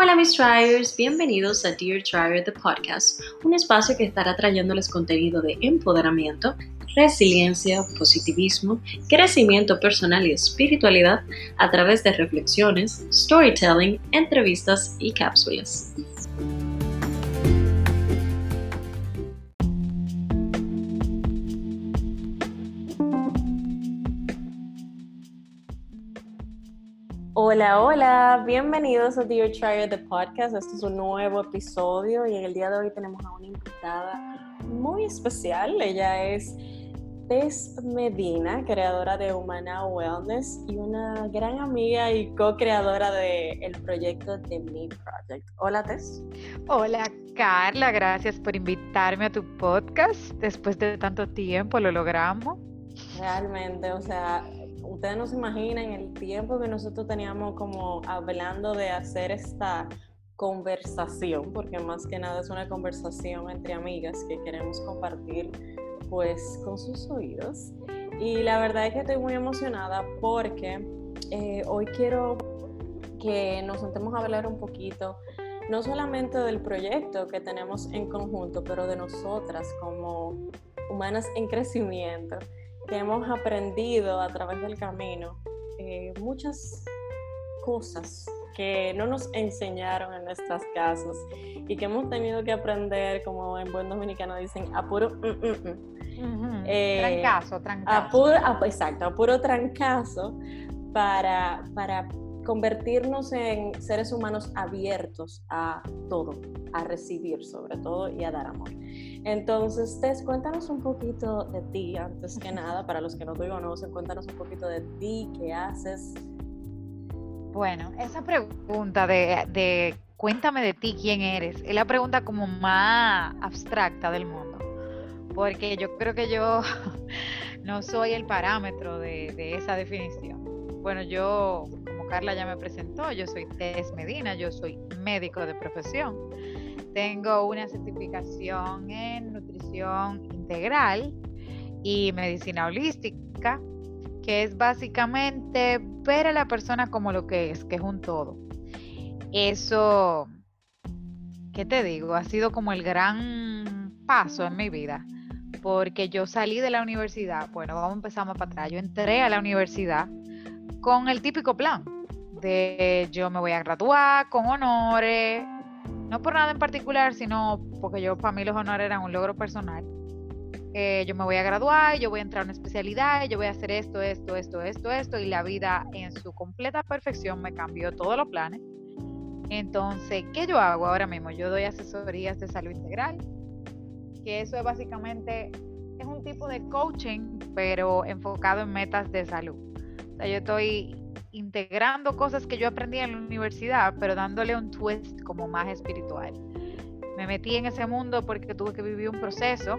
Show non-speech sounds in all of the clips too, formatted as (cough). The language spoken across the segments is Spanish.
Hola mis Triers, bienvenidos a Dear Trier The Podcast, un espacio que estará trayéndoles contenido de empoderamiento, resiliencia, positivismo, crecimiento personal y espiritualidad a través de reflexiones, storytelling, entrevistas y cápsulas. Hola, hola, bienvenidos a Dear Trier The Podcast. Este es un nuevo episodio y en el día de hoy tenemos a una invitada muy especial. Ella es Tess Medina, creadora de Humana Wellness y una gran amiga y co-creadora del proyecto The Me Project. Hola, Tess. Hola, Carla. Gracias por invitarme a tu podcast. Después de tanto tiempo lo logramos. Realmente, o sea, ustedes no se imaginan el tiempo que nosotros teníamos como hablando de hacer esta conversación, porque más que nada es una conversación entre amigas que queremos compartir pues con sus oídos. Y la verdad es que estoy muy emocionada porque eh, hoy quiero que nos sentemos a hablar un poquito, no solamente del proyecto que tenemos en conjunto, pero de nosotras como humanas en crecimiento que hemos aprendido a través del camino eh, muchas cosas que no nos enseñaron en nuestras casas y que hemos tenido que aprender, como en buen dominicano dicen, a puro... Mm, mm, mm. eh, trancazo, trancazo. exacto, a puro trancazo para, para convertirnos en seres humanos abiertos a todo, a recibir sobre todo y a dar amor. Entonces, Tess, cuéntanos un poquito de ti, antes que (laughs) nada, para los que no te conocen, cuéntanos un poquito de ti, qué haces. Bueno, esa pregunta de, de cuéntame de ti, quién eres, es la pregunta como más abstracta del mundo, porque yo creo que yo (laughs) no soy el parámetro de, de esa definición. Bueno, yo Carla ya me presentó, yo soy Tess Medina, yo soy médico de profesión. Tengo una certificación en nutrición integral y medicina holística, que es básicamente ver a la persona como lo que es, que es un todo. Eso, ¿qué te digo? Ha sido como el gran paso en mi vida, porque yo salí de la universidad, bueno, vamos a empezar más para atrás, yo entré a la universidad con el típico plan, de yo me voy a graduar con honores, no por nada en particular, sino porque yo para mí los honores eran un logro personal. Eh, yo me voy a graduar, yo voy a entrar a una especialidad, yo voy a hacer esto, esto, esto, esto, esto, y la vida en su completa perfección me cambió todos los planes. Entonces, ¿qué yo hago ahora mismo? Yo doy asesorías de salud integral, que eso es básicamente, es un tipo de coaching, pero enfocado en metas de salud. O sea, yo estoy integrando cosas que yo aprendí en la universidad, pero dándole un twist como más espiritual. Me metí en ese mundo porque tuve que vivir un proceso.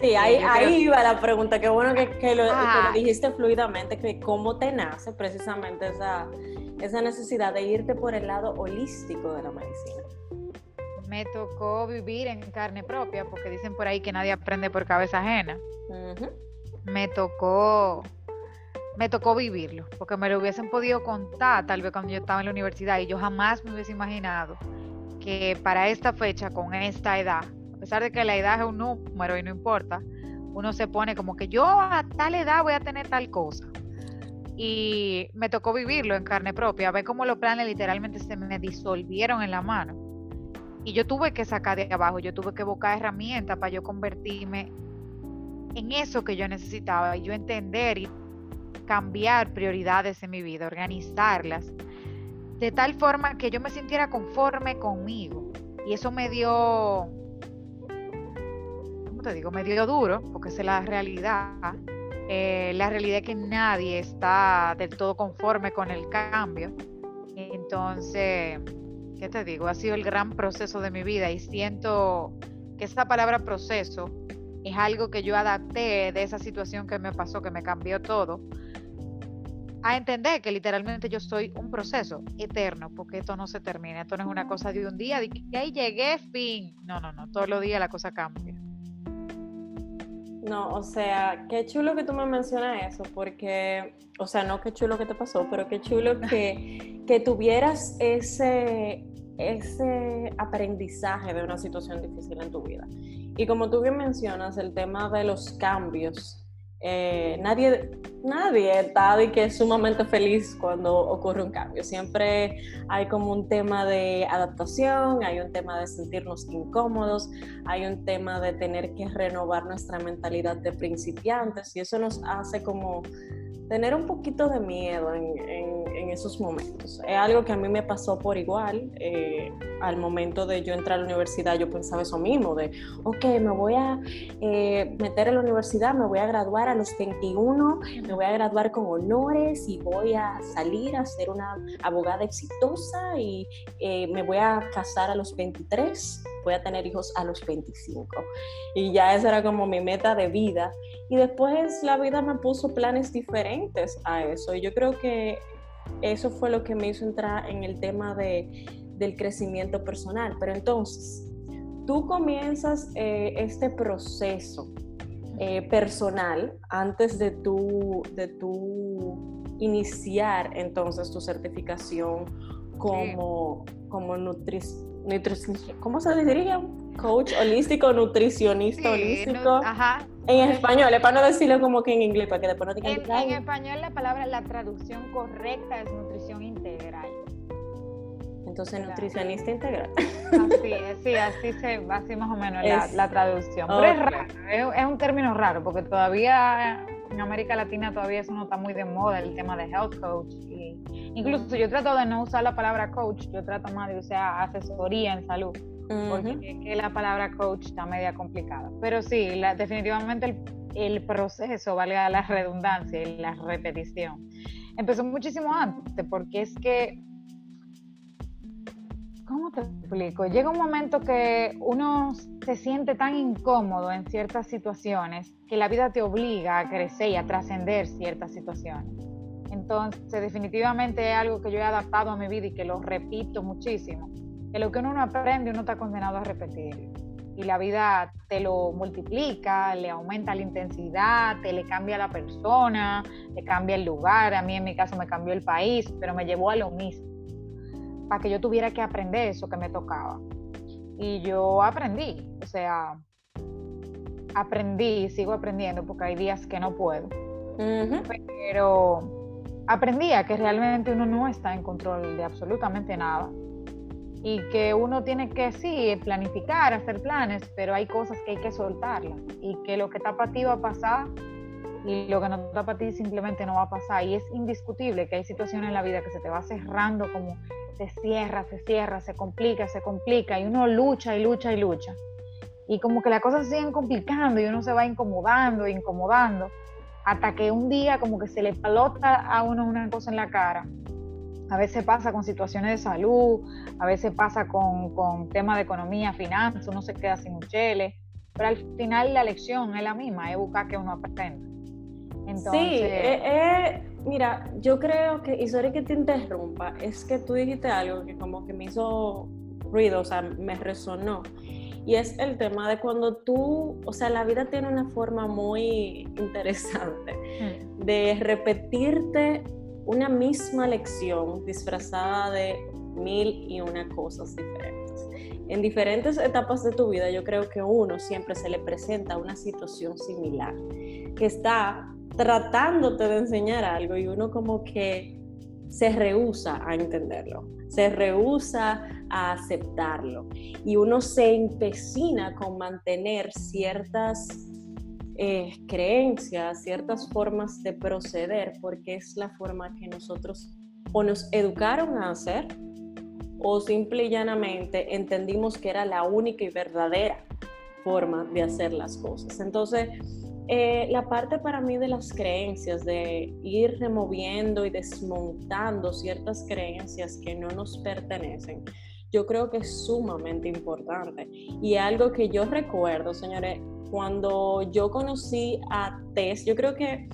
sí, ahí, ahí iba la pregunta, qué bueno que, lo, dijiste fluidamente, que cómo te nace precisamente esa, esa necesidad de irte por el lado holístico de la medicina. Me tocó vivir en carne propia, porque dicen por ahí que nadie aprende por cabeza ajena. Me tocó me tocó vivirlo, porque me lo hubiesen podido contar tal vez cuando yo estaba en la universidad y yo jamás me hubiese imaginado que para esta fecha, con esta edad, a pesar de que la edad es un número y no importa, uno se pone como que yo a tal edad voy a tener tal cosa. Y me tocó vivirlo en carne propia, ver cómo los planes literalmente se me disolvieron en la mano. Y yo tuve que sacar de abajo, yo tuve que buscar herramientas para yo convertirme en eso que yo necesitaba y yo entender y cambiar prioridades en mi vida, organizarlas, de tal forma que yo me sintiera conforme conmigo. Y eso me dio, ¿cómo te digo? Me dio duro, porque es la realidad. Eh, la realidad es que nadie está del todo conforme con el cambio. Entonces, ¿qué te digo? Ha sido el gran proceso de mi vida y siento que esta palabra proceso es algo que yo adapté de esa situación que me pasó, que me cambió todo, a entender que literalmente yo soy un proceso eterno, porque esto no se termina, esto no es una cosa de un día, de que ahí llegué, fin. No, no, no, todos los días la cosa cambia. No, o sea, qué chulo que tú me mencionas eso, porque, o sea, no qué chulo que te pasó, pero qué chulo (laughs) que, que tuvieras ese, ese aprendizaje de una situación difícil en tu vida. Y como tú bien mencionas, el tema de los cambios eh, nadie, nadie está de que es sumamente feliz cuando ocurre un cambio. Siempre hay como un tema de adaptación, hay un tema de sentirnos incómodos, hay un tema de tener que renovar nuestra mentalidad de principiantes y eso nos hace como tener un poquito de miedo en, esos momentos. Es algo que a mí me pasó por igual. Eh, al momento de yo entrar a la universidad, yo pensaba eso mismo, de, ok, me voy a eh, meter en la universidad, me voy a graduar a los 21, me voy a graduar con honores y voy a salir a ser una abogada exitosa y eh, me voy a casar a los 23, voy a tener hijos a los 25. Y ya esa era como mi meta de vida. Y después la vida me puso planes diferentes a eso. Y yo creo que eso fue lo que me hizo entrar en el tema de, del crecimiento personal. Pero entonces, tú comienzas eh, este proceso eh, personal antes de tu, de tu iniciar entonces tu certificación como, como nutricionista. ¿Cómo se diría? Coach holístico, nutricionista holístico. ajá. En español, es para no decirlo como que en inglés, para que después no digan. En, en español la palabra, la traducción correcta es nutrición integral. Entonces, nutricionista integral. Así es, (laughs) sí, así, se, así más o menos la, traducción. Pero es raro, es, un término raro, porque todavía en América Latina todavía eso no está muy de moda, el tema de health coach. Y incluso yo trato de no usar la palabra coach, yo trato más de usar asesoría en salud porque que la palabra coach está media complicada. Pero sí, definitivamente el, proceso, valga la redundancia y la repetición, empezó muchísimo antes, porque es que, ¿cómo te explico? Llega un momento que uno se siente tan incómodo en ciertas situaciones que la vida te obliga a crecer y a trascender ciertas situaciones. Entonces, definitivamente es algo que yo he adaptado a mi vida y que lo repito muchísimo que lo que uno no aprende, uno está condenado a repetir. Y la vida te lo multiplica, le aumenta la intensidad, te le cambia la persona, le cambia el lugar. A mí en mi caso me cambió el país, pero me llevó a lo mismo. Para que yo tuviera que aprender eso que me tocaba. Y yo aprendí, o sea, aprendí, sigo aprendiendo porque hay días que no puedo. Pero aprendí a que realmente uno no está en control de absolutamente nada y que uno tiene que sí planificar, hacer planes, pero hay cosas que hay que soltarlas y que lo que está para ti va a pasar y lo que no está para ti simplemente no va a pasar. Y es indiscutible que hay situaciones en la vida que se te va cerrando como se cierra, se cierra, se complica, se complica y uno lucha y lucha y lucha. Y como que las cosas siguen complicando y uno se va incomodando, incomodando hasta que un día como que se le palota a uno una cosa en la cara a veces pasa con situaciones de salud, a veces pasa con, con temas de economía, finanzas, uno se queda sin un chele, pero al final la lección es la misma, es buscar que uno aprenda. Entonces... Sí, eh, eh, mira, yo creo que, y sorry que te interrumpa, es que tú dijiste algo que como que me hizo ruido, o sea, me resonó. Y es el tema de cuando tú, o sea, la vida tiene una forma muy (laughs) interesante mm. de repetirte una misma lección disfrazada de mil y una cosas diferentes. En diferentes etapas de tu vida yo creo que uno siempre se le presenta una situación similar, que está tratándote de enseñar algo y uno como que se rehúsa a entenderlo, se rehúsa a aceptarlo y uno se empecina con mantener ciertas eh, creencias, ciertas formas de proceder, porque es la forma que nosotros o nos educaron a hacer o simple y llanamente entendimos que era la única y verdadera forma de hacer las cosas. Entonces, eh, la parte para mí de las creencias, de ir removiendo y desmontando ciertas creencias que no nos pertenecen, yo creo que es sumamente importante. Y algo que yo recuerdo, señores, cuando yo conocí a Tess, yo creo que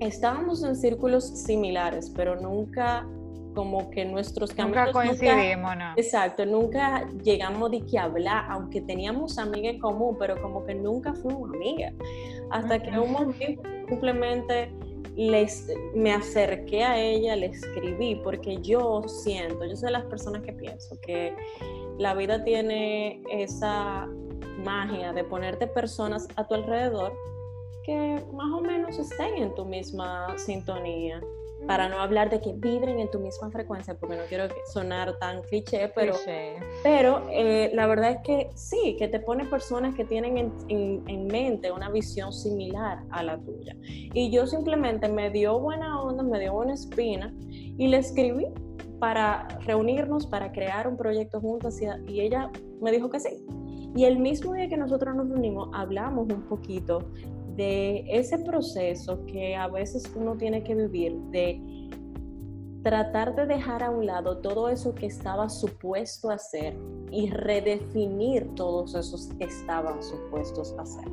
estábamos en círculos similares, pero nunca como que nuestros caminos nunca coincidimos, ¿no? Exacto, nunca llegamos de que hablar, aunque teníamos amigas en común, pero como que nunca fuimos amigas. Hasta que un momento simplemente les, me acerqué a ella, le escribí, porque yo siento, yo soy de las personas que pienso que la vida tiene esa magia de ponerte personas a tu alrededor que más o menos estén en tu misma sintonía para no hablar de que vibren en tu misma frecuencia, porque no quiero sonar tan cliché, pero, pero eh, la verdad es que sí, que te pone personas que tienen en, en, mente una visión similar a la tuya. Y yo simplemente me dio buena onda, me dio buena espina y le escribí para reunirnos, para crear un proyecto juntos y ella me dijo que sí. Y el mismo día que nosotros nos reunimos, hablamos un poquito de ese proceso que a veces uno tiene que vivir, de tratar de dejar a un lado todo eso que estaba supuesto a hacer y redefinir todos esos que estaban supuestos a hacer.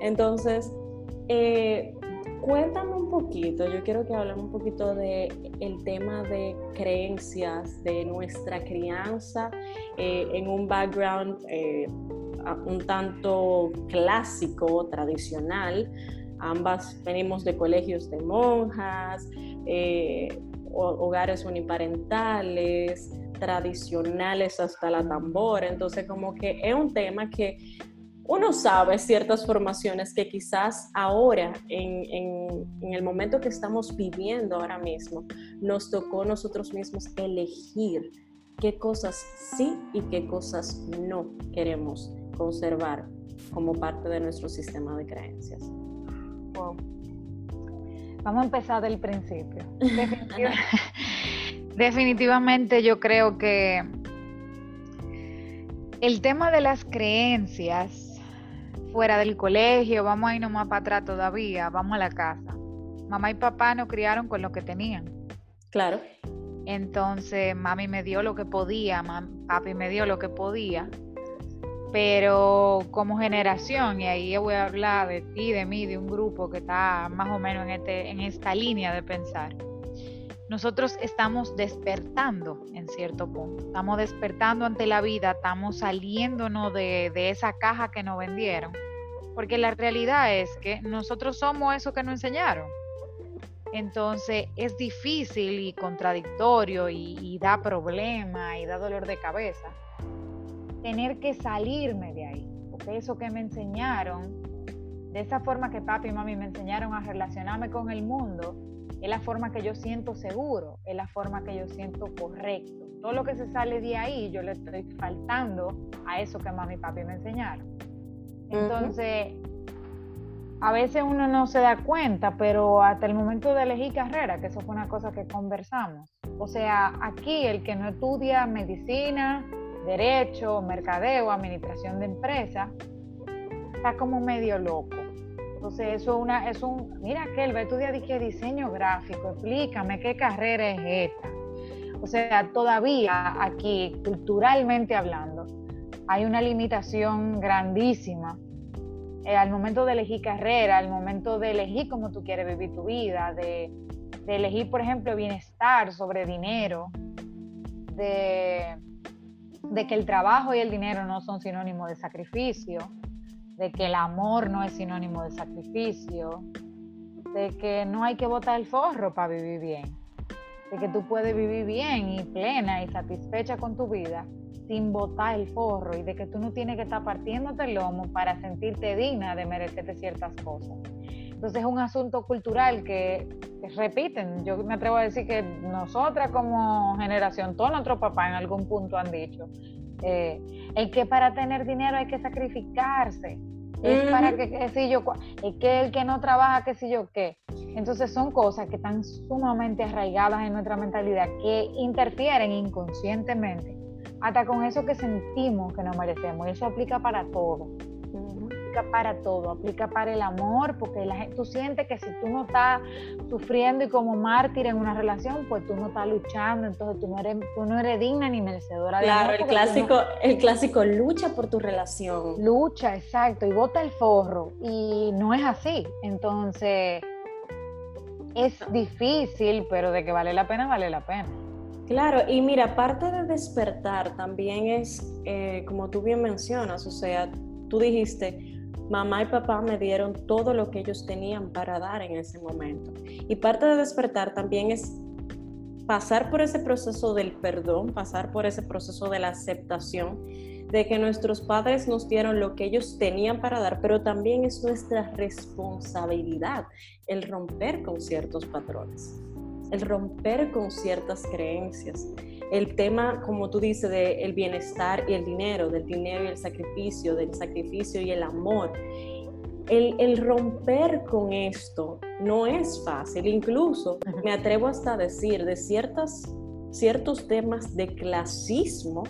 Entonces, eh, cuéntame un poquito, yo quiero que hablemos un poquito de el tema de creencias, de nuestra crianza eh, en un background eh, un tanto clásico, tradicional. Ambas venimos de colegios de monjas, eh, hogares uniparentales, tradicionales hasta la tambora. Entonces, como que es un tema que uno sabe ciertas formaciones que quizás ahora, en, en, el momento que estamos viviendo ahora mismo, nos tocó nosotros mismos elegir qué cosas sí y qué cosas no queremos conservar como parte de nuestro sistema de creencias. Vamos a empezar del principio. (laughs) Definitivamente yo creo que el tema de las creencias fuera del colegio, vamos a ir nomás para atrás todavía, vamos a la casa. Mamá y papá nos criaron con lo que tenían. Claro. Entonces, mami me dio lo que podía, papi me dio lo que podía pero como generación, y ahí voy a hablar de ti, de mí, de un grupo que está más o menos en, este, en esta línea de pensar, nosotros estamos despertando en cierto punto, estamos despertando ante la vida, estamos saliéndonos de, esa caja que nos vendieron, porque la realidad es que nosotros somos eso que nos enseñaron. Entonces es difícil y contradictorio y, y da problema y da dolor de cabeza tener que salirme de ahí, porque eso que me enseñaron, de esa forma que papi y mami me enseñaron a relacionarme con el mundo, es la forma que yo siento seguro, es la forma que yo siento correcto. Todo lo que se sale de ahí, yo le estoy faltando a eso que mami y papi me enseñaron. Entonces, a veces uno no se da cuenta, pero hasta el momento de elegir carrera, que eso fue una cosa que conversamos. O sea, aquí el que no estudia medicina, derecho, mercadeo, administración de empresas, está como medio loco. Entonces, eso es, una, es un, mira que él va a estudiar diseño gráfico, explícame qué carrera es esta. O sea, todavía aquí, culturalmente hablando, hay una limitación grandísima eh, al momento de elegir carrera, al momento de elegir cómo tú quieres vivir tu vida, de, de elegir, por ejemplo, bienestar sobre dinero, de de que el trabajo y el dinero no son sinónimos de sacrificio, de que el amor no es sinónimo de sacrificio, de que no hay que botar el forro para vivir bien, de que tú puedes vivir bien y plena y satisfecha con tu vida sin botar el forro y de que tú no tienes que estar partiéndote el lomo para sentirte digna de merecerte ciertas cosas. Entonces es un asunto cultural que, repiten. Yo me atrevo a decir que nosotras como generación, todos nuestros papás en algún punto han dicho, eh, el que para tener dinero hay que sacrificarse. Es para que, qué sé yo, es que el que no trabaja, qué sé yo qué. Entonces son cosas que están sumamente arraigadas en nuestra mentalidad, que interfieren inconscientemente hasta con eso que sentimos que nos merecemos. Y eso aplica para todo aplica para todo, aplica para el amor, porque la tú sientes que si tú no estás sufriendo y como mártir en una relación, pues tú no estás luchando, entonces tú no eres, tú no eres digna ni merecedora de Claro, el clásico, el clásico lucha por tu relación. Lucha, exacto, y bota el forro, y no es así. Entonces, es difícil, pero de que vale la pena, vale la pena. Claro, y mira, parte de despertar también es, eh, como tú bien mencionas, o sea, tú dijiste, mamá y papá me dieron todo lo que ellos tenían para dar en ese momento. Y parte de despertar también es pasar por ese proceso del perdón, pasar por ese proceso de la aceptación de que nuestros padres nos dieron lo que ellos tenían para dar, pero también es nuestra responsabilidad el romper con ciertos patrones, el romper con ciertas creencias. El tema, como tú dices, del bienestar y el dinero, del dinero y el sacrificio, del sacrificio y el amor. El, el, romper con esto no es fácil. Incluso me atrevo hasta a decir de ciertas, ciertos temas de clasismo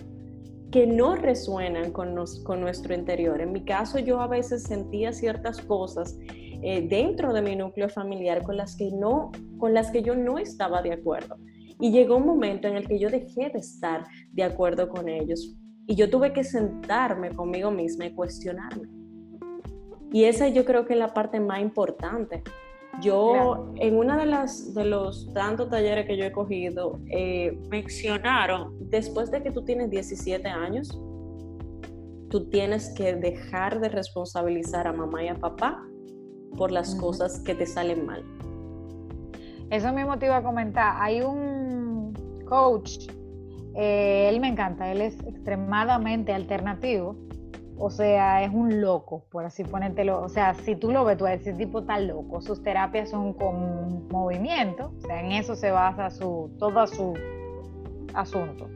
que no resuenan con, con nuestro interior. En mi caso, yo a veces sentía ciertas cosas eh, dentro de mi núcleo familiar con las, que no, con las que yo no estaba de acuerdo. Y llegó un momento en el que yo dejé de estar de acuerdo con ellos. Y yo tuve que sentarme conmigo misma y cuestionarme. Y esa yo creo que es la parte más importante, yo, en una de las de los tantos talleres que yo he cogido, eh, mencionaron, después de que tú tienes 17 años, tú tienes que dejar de responsabilizar a mamá y a papá por las cosas que te salen mal. Eso me motiva a comentar. Hay un coach, eh, él me encanta, él es extremadamente alternativo o sea, es un loco, por así ponértelo. O sea, si tú lo ves, tú decir, tipo está loco. Sus terapias son con movimiento, o sea, en eso se basa su, todo su asunto.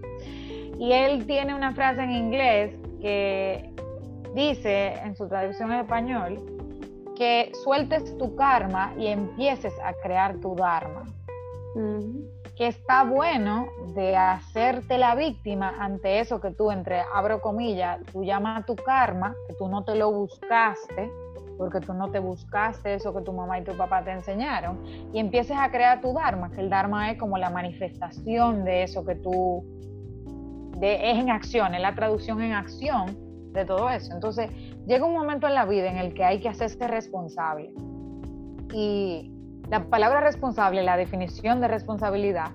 Y él tiene una frase en inglés que dice, en su traducción en español, que sueltes tu karma y empieces a crear tu dharma que está bueno de hacerte la víctima ante eso que tú, entre abro comillas, tú llamas tu karma, que tú no te lo buscaste, porque tú no te buscaste eso que tu mamá y tu papá te enseñaron, y empieces a crear tu Dharma, que el Dharma es como la manifestación de eso que tú, de, es en acción, es la traducción en acción de todo eso. Entonces, llega un momento en la vida en el que hay que hacerse responsable. Y la palabra responsable, la definición de responsabilidad,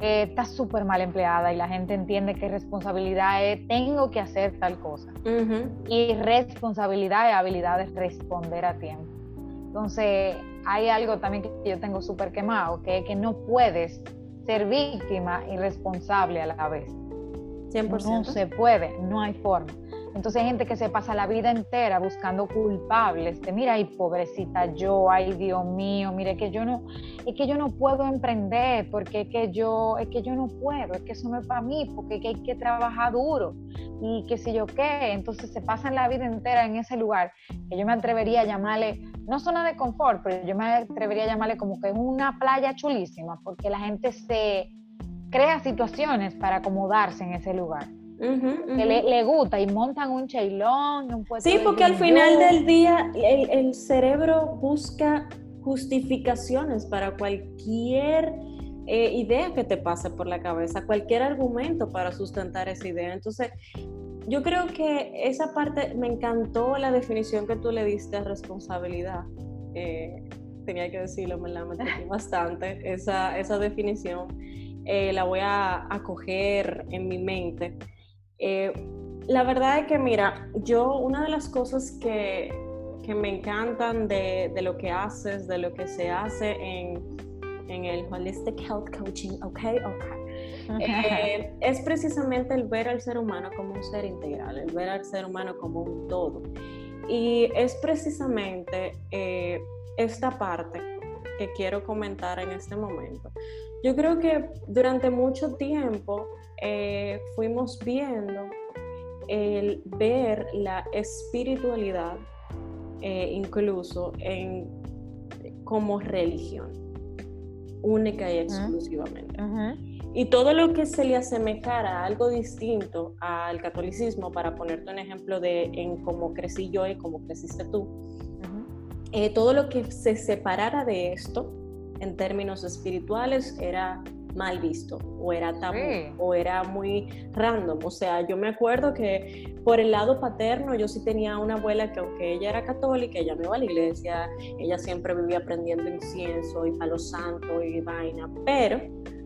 eh, está súper mal empleada y la gente entiende que responsabilidad es tengo que hacer tal cosa. Y responsabilidad es habilidad de responder a tiempo. Entonces, hay algo también que yo tengo súper quemado, que es que no puedes ser víctima y responsable a la vez. 100%. No se puede, no hay forma. Entonces hay gente que se pasa la vida entera buscando culpables, de mira, ay pobrecita yo, ay Dios mío, mire que yo no, es que yo no puedo emprender, porque es que yo, es que yo no puedo, es que eso no es para mí, porque es que hay que trabajar duro y qué sé yo qué. Entonces se pasan la vida entera en ese lugar que yo me atrevería a llamarle, no zona de confort, pero yo me atrevería a llamarle como que una playa chulísima, porque la gente se crea situaciones para acomodarse en ese lugar que le, gusta y montan un chailón. Un sí, porque al final del día el, cerebro busca justificaciones para cualquier eh, idea que te pase por la cabeza, cualquier argumento para sustentar esa idea. Entonces, yo creo que esa parte, me encantó la definición que tú le diste a responsabilidad. Eh, tenía que decirlo, me la metí (laughs) bastante, esa, esa definición. Eh, la voy a acoger en mi mente eh, la verdad es que, mira, yo una de las cosas que, que me encantan de, de, lo que haces, de lo que se hace en, en el Holistic Health Coaching, ok, ok, eh, es precisamente el ver al ser humano como un ser integral, el ver al ser humano como un todo. Y es precisamente eh, esta parte que quiero comentar en este momento. Yo creo que durante mucho tiempo eh, fuimos viendo el ver la espiritualidad eh, incluso en, como religión, única y exclusivamente. Y todo lo que se le asemejara a algo distinto al catolicismo, para ponerte un ejemplo de en cómo crecí yo y cómo creciste tú, eh, todo lo que se separara de esto en términos espirituales era mal visto o era tabú o era muy random. O sea, yo me acuerdo que por el lado paterno yo sí tenía una abuela que aunque ella era católica, ella no iba a la iglesia, ella siempre vivía aprendiendo incienso y palo santo y vaina, pero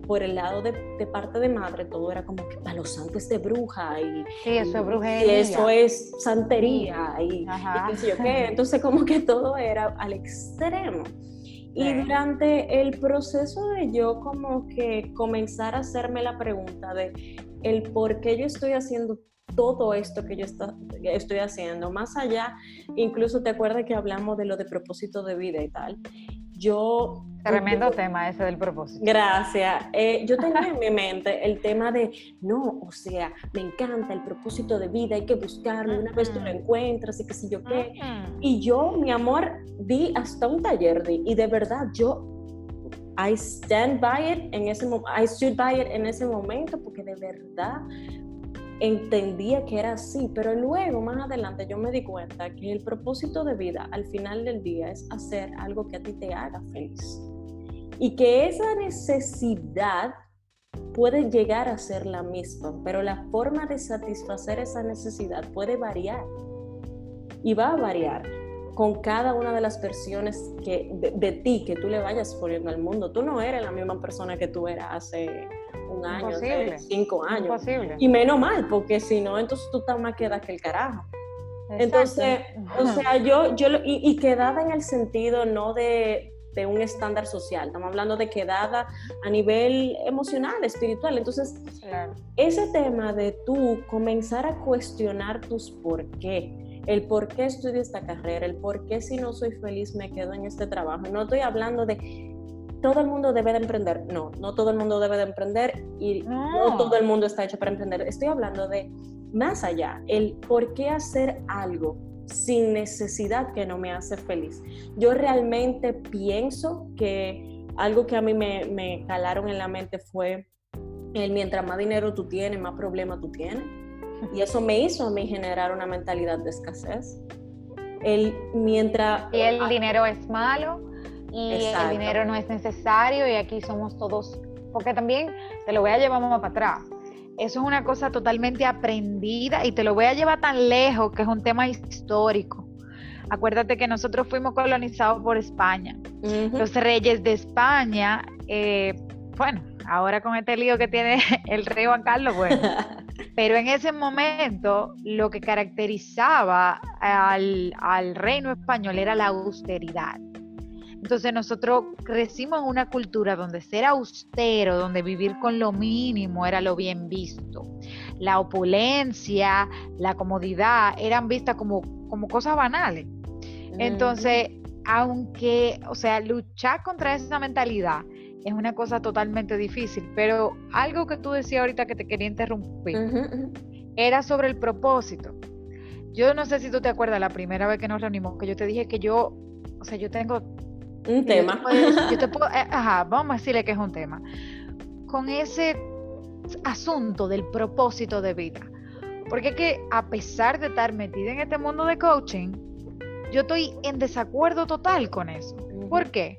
por el lado de, parte de madre, todo era como que para los santos de bruja y, sí, eso es brujería. Y eso es santería y, qué sé yo qué. Entonces como que todo era al extremo. Y durante el proceso de yo como que comenzar a hacerme la pregunta de el por qué yo estoy haciendo todo esto que yo estoy haciendo, más allá, incluso te acuerdas que hablamos de lo de propósito de vida y tal. Yo... Tremendo tema ese del propósito. Gracias. Eh, yo tenía en mi mente el tema de, no, o sea, me encanta el propósito de vida, hay que buscarlo, una vez tú lo encuentras y qué sé yo qué. Y yo, mi amor, di hasta un taller di, y de verdad yo I stand by it en ese I stood by it en ese momento porque de verdad entendía que era así, pero luego más adelante yo me di cuenta que el propósito de vida al final del día es hacer algo que a ti te haga feliz. Y que esa necesidad puede llegar a ser la misma, pero la forma de satisfacer esa necesidad puede variar. Y va a variar con cada una de las versiones que, de, ti que tú le vayas poniendo al mundo. Tú no eres la misma persona que tú eras hace un año, cinco años. Y menos mal, porque si no, entonces tú estás más queda que el carajo. Entonces, o sea, yo, yo y, y, quedada en el sentido no de, de, un estándar social, estamos hablando de quedada a nivel emocional, espiritual. Entonces, ese tema de tú comenzar a cuestionar tus por qué, el por qué estudio esta carrera, el por qué si no soy feliz me quedo en este trabajo. No estoy hablando de todo el mundo debe de emprender. No, no todo el mundo debe de emprender y no, todo el mundo está hecho para emprender. Estoy hablando de más allá, el por qué hacer algo sin necesidad que no me hace feliz. Yo realmente pienso que algo que a mí me, me calaron en la mente fue el mientras más dinero tú tienes, más problemas tú tienes. Y eso me hizo a mí generar una mentalidad de escasez. El mientras... Y el dinero es malo y el dinero no es necesario y aquí somos todos, porque también te lo voy a llevar más para atrás. Eso es una cosa totalmente aprendida y te lo voy a llevar tan lejos que es un tema histórico. Acuérdate que nosotros fuimos colonizados por España. Los reyes de España, eh, bueno, ahora con este lío que tiene (laughs) el rey Juan Carlos, bueno, (laughs) pero en ese momento lo que caracterizaba al, al reino español era la austeridad. Entonces nosotros crecimos en una cultura donde ser austero, donde vivir con lo mínimo era lo bien visto. La opulencia, la comodidad eran vistas como, como cosas banales. Entonces, aunque, o sea, luchar contra esa mentalidad es una cosa totalmente difícil, pero algo que tú decías ahorita que te quería interrumpir era sobre el propósito. Yo no sé si tú te acuerdas la primera vez que nos reunimos, que yo te dije que yo, o sea, yo tengo un tema. Yo te (laughs) puedo, eh, ajá, vamos a decirle que es un tema. Con ese asunto del propósito de vida. Porque es que a pesar de estar metida en este mundo de coaching, yo estoy en desacuerdo total con eso. ¿Por qué?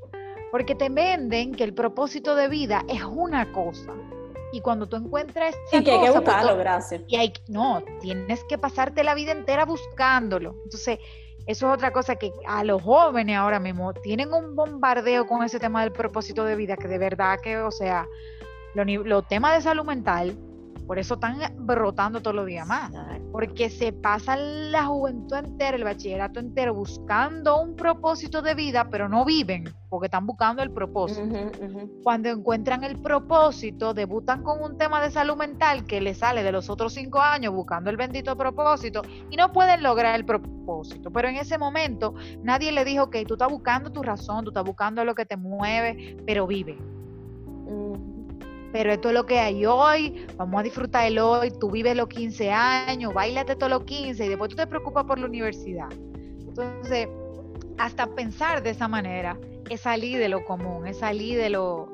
Porque te venden que el propósito de vida es una cosa. Y cuando tú encuentras y que hay que pues, buscarlo, gracias. Y hay, no, tienes que pasarte la vida entera buscándolo. Entonces, eso es otra cosa que a los jóvenes ahora mismo tienen un bombardeo con ese tema del propósito de vida, que de verdad que, o sea, los temas de salud mental por eso están brotando todos los días más. Porque se pasa la juventud entera, el bachillerato entero, buscando un propósito de vida, pero no viven, porque están buscando el propósito. Cuando encuentran el propósito, debutan con un tema de salud mental que les sale de los otros cinco años buscando el bendito propósito y no pueden lograr el propósito. Pero en ese momento nadie le dijo que tú estás buscando tu razón, tú estás buscando lo que te mueve, pero vive pero esto es lo que hay hoy, vamos a disfrutar el hoy, tú vives los 15 años, bailate todos los 15 y después tú te preocupas por la universidad. Entonces, hasta pensar de esa manera es salir de lo común, es salir de lo,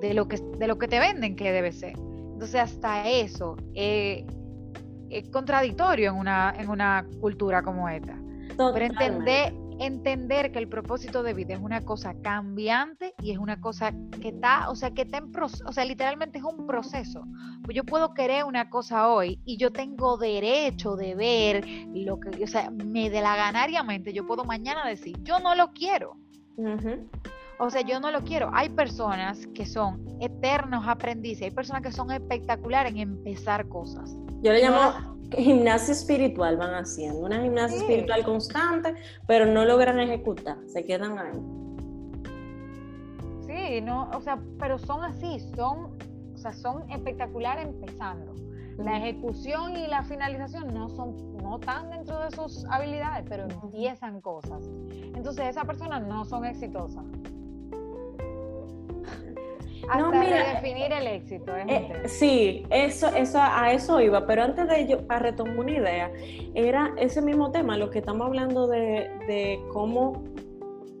de lo, que, de lo que te venden que debe ser. Entonces, hasta eso es contradictorio en una, en una cultura como esta. Pero entender, entender que el propósito de vida es una cosa cambiante y es una cosa que está, o sea, que está en proceso, o sea, literalmente es un proceso. Pues yo puedo querer una cosa hoy y yo tengo derecho de ver lo que, o sea, me de la ganariamente yo puedo mañana decir, yo no lo quiero. o sea, yo no lo quiero. Hay personas que son eternos aprendices, hay personas que son espectaculares en empezar cosas. Yo le llamo gimnasia espiritual, van haciendo, una gimnasia espiritual constante, pero no logran ejecutar, se quedan ahí. Sí, no, o sea, pero son así, son, o sea, son espectaculares empezando. La ejecución y la finalización no son, no están dentro de sus habilidades, pero empiezan cosas. Entonces esas personas no son exitosas. Hasta no, mira, definir el éxito. Eh, sí, eso, eso, a eso iba, pero antes de ello, para retomar una idea, era ese mismo tema, lo que estamos hablando de, de cómo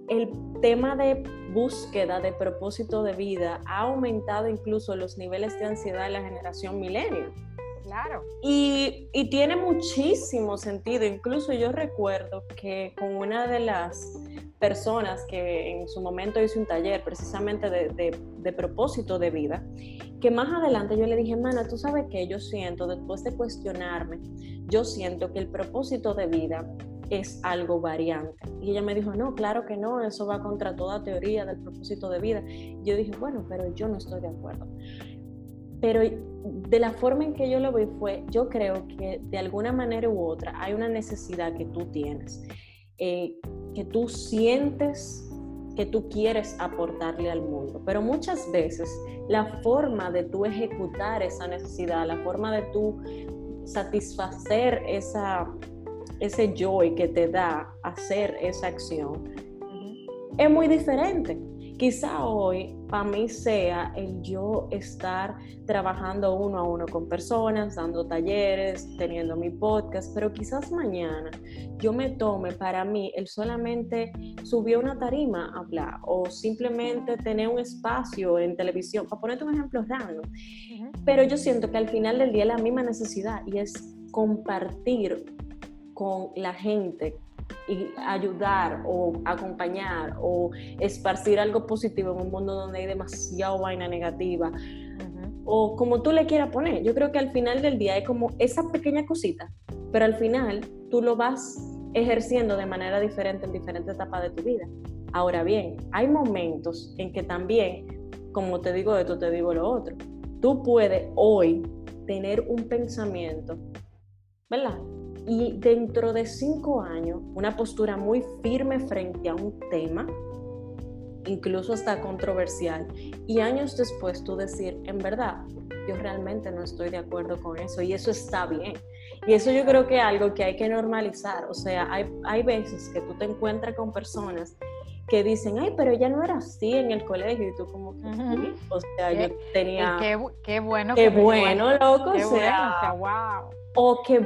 el tema de búsqueda de propósito de vida ha aumentado incluso los niveles de ansiedad de la generación millennial. Claro. Y, tiene muchísimo sentido. Incluso yo recuerdo que con una de las personas que en su momento hice un taller precisamente de, de, propósito de vida, que más adelante yo le dije, mana, tú sabes que yo siento, después de cuestionarme, yo siento que el propósito de vida es algo variante. Y ella me dijo, no, claro que no, eso va contra toda teoría del propósito de vida. Yo dije, bueno, pero yo no estoy de acuerdo. Pero de la forma en que yo lo vi fue, yo creo que de alguna manera u otra hay una necesidad que tú tienes, eh, que tú sientes que tú quieres aportarle al mundo. Pero muchas veces la forma de tú ejecutar esa necesidad, la forma de tú satisfacer esa, ese joy que te da hacer esa acción, es muy diferente. Quizá hoy para mí sea el yo estar trabajando uno a uno con personas, dando talleres, teniendo mi podcast, pero quizás mañana yo me tome para mí el solamente subir una tarima a hablar o simplemente tener un espacio en televisión, para ponerte un ejemplo random. Pero yo siento que al final del día es la misma necesidad y es compartir con la gente y ayudar o acompañar o esparcir algo positivo en un mundo donde hay demasiado vaina negativa o como tú le quieras poner. Yo creo que al final del día es como esa pequeña cosita, pero al final tú lo vas ejerciendo de manera diferente en diferentes etapas de tu vida. Ahora bien, hay momentos en que también, como te digo esto, te digo lo otro. Tú puedes hoy tener un pensamiento, ¿verdad? Y dentro de cinco años una postura muy firme frente a un tema, incluso hasta controversial, y años después tú decir, en verdad, yo realmente no estoy de acuerdo con eso y eso está bien. Y eso yo creo que es algo que hay que normalizar. O sea, hay, hay veces que tú te encuentras con personas que dicen, ay, pero ella no era así en el colegio y tú como que, o sea, yo tenía... Qué, qué bueno. Qué bueno, loco, o sea, wow. O que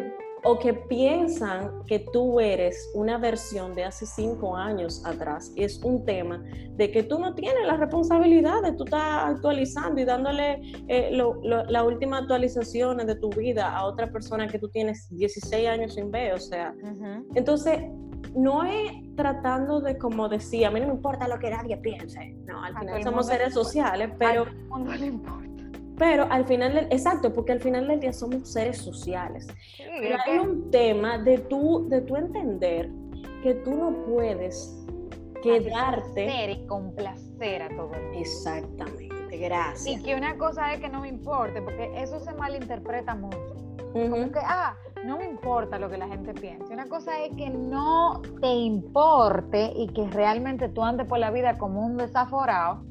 o que piensan que tú eres una versión de hace cinco años atrás. Es un tema de que tú no tienes la responsabilidad de tú estar actualizando y dándole eh, las últimas actualizaciones de tu vida a otra persona que tú tienes 16 años sin ver. O sea, entonces no es tratando de como decía, a mí no me importa lo que nadie piense. No, al final somos seres sociales, pero... no le importa pero al final, del, exacto, porque al final del día somos seres sociales. pero hay un tema de tú, de tú entender que tú no puedes quedarte. y complacer a todo el mundo. Exactamente, gracias. Y que una cosa es que no me importe, porque eso se malinterpreta mucho. Como que, ah, no me importa lo que la gente piense. Una cosa es que no te importe y que realmente tú andes por la vida como un desaforado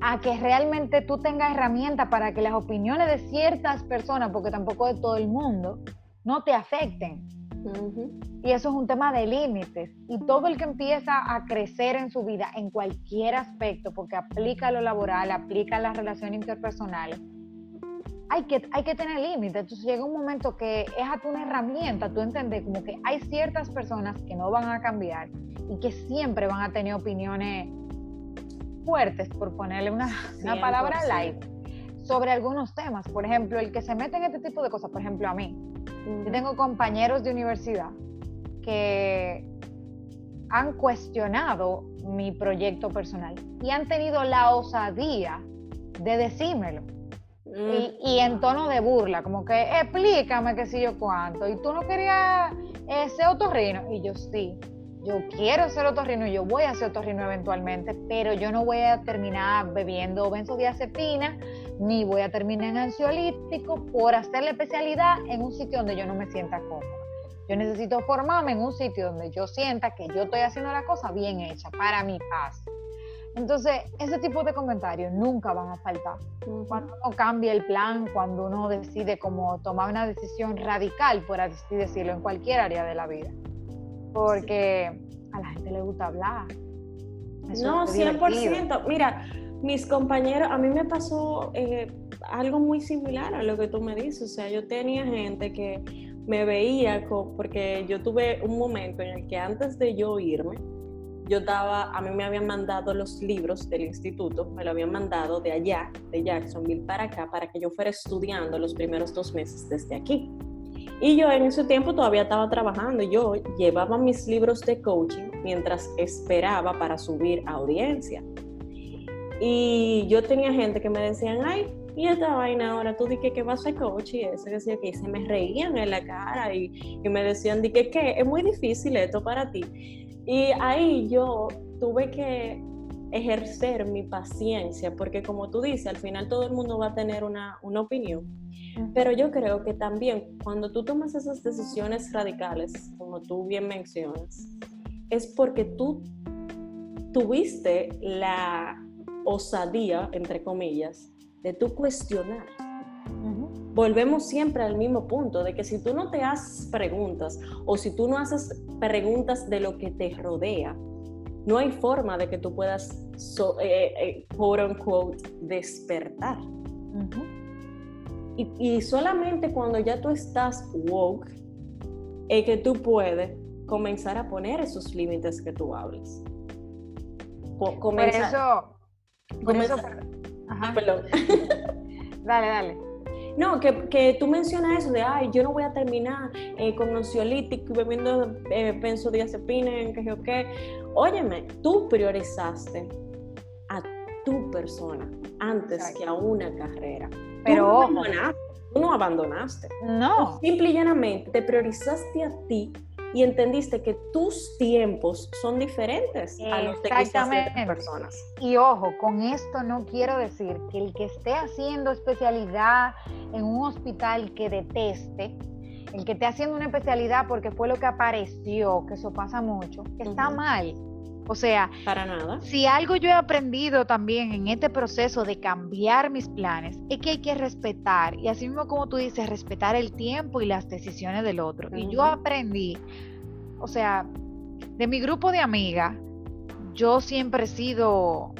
a que realmente tú tengas herramientas para que las opiniones de ciertas personas, porque tampoco de todo el mundo, no te afecten. Y eso es un tema de límites. Y todo el que empieza a crecer en su vida, en cualquier aspecto, porque aplica lo laboral, aplica las relaciones interpersonales, hay que, hay que tener límites. Entonces llega un momento que es a tu una herramienta, tú entiendes como que hay ciertas personas que no van a cambiar y que siempre van a tener opiniones fuertes, por ponerle una, una palabra light, sobre algunos temas. Por ejemplo, el que se mete en este tipo de cosas, por ejemplo, a mí. Yo tengo compañeros de universidad que han cuestionado mi proyecto personal y han tenido la osadía de decírmelo. Y, y, en tono de burla, como que explícame qué sé yo cuánto. Y tú no querías ese otorrino. Y yo sí. Yo quiero ser otorrino, yo voy a ser otorrino eventualmente, pero yo no voy a terminar bebiendo benzodiazepina, ni voy a terminar en ansiolítico por hacer la especialidad en un sitio donde yo no me sienta cómoda. Yo necesito formarme en un sitio donde yo sienta que yo estoy haciendo la cosa bien hecha, para mi paz. Entonces, ese tipo de comentarios nunca van a faltar. Cuando uno cambia el plan, cuando uno decide como tomar una decisión radical, por así decirlo, en cualquier área de la vida. Porque a la gente le gusta hablar. no, 100%. Mira, mis compañeros, a mí me pasó eh, algo muy similar a lo que tú me dices. O sea, yo tenía gente que me veía, porque yo tuve un momento en el que antes de yo irme, yo estaba, a mí me habían mandado los libros del instituto, me lo habían mandado de allá, de Jacksonville, para acá, para que yo fuera estudiando los primeros dos meses desde aquí. Y yo en ese tiempo todavía estaba trabajando, yo llevaba mis libros de coaching mientras esperaba para subir a audiencia. Y yo tenía gente que me decían, ay, y esta vaina ahora, tú dije que vas a ser coach y eso, que, que se me reían en la cara y, me decían, dije que es muy difícil esto para ti. Y ahí yo tuve que ejercer mi paciencia, porque como tú dices, al final todo el mundo va a tener una, una opinión. Pero yo creo que también cuando tú tomas esas decisiones radicales, como tú bien mencionas, es porque tú tuviste la osadía, entre comillas, de tú cuestionar. Volvemos siempre al mismo punto, de que si tú no te haces preguntas o si tú no haces preguntas de lo que te rodea, no hay forma de que tú puedas, eh, eh, quote unquote, despertar. Y, y, solamente cuando ya tú estás woke, es que tú puedes comenzar a poner esos límites que tú hablas. por eso, por eso Ajá. Perdón. (laughs) dale, dale. No, que, que, tú mencionas eso de, ay, yo no voy a terminar eh, con ansiolítico y bebiendo eh, benzodiazepina, que yo qué. Óyeme, tú priorizaste a tu persona antes que a una carrera. Pero tú no, abandonaste, tú no abandonaste. No. simple y llanamente te priorizaste a ti y entendiste que tus tiempos son diferentes a los de quizás otras personas. Y ojo, con esto no quiero decir que el que esté haciendo especialidad en un hospital que deteste, el que esté haciendo una especialidad porque fue lo que apareció, que eso pasa mucho, está mal. O sea, para nada. Si algo yo he aprendido también en este proceso de cambiar mis planes, es que hay que respetar, y así mismo como tú dices, respetar el tiempo y las decisiones del otro. Y yo aprendí, o sea, de mi grupo de amigas, yo siempre he sido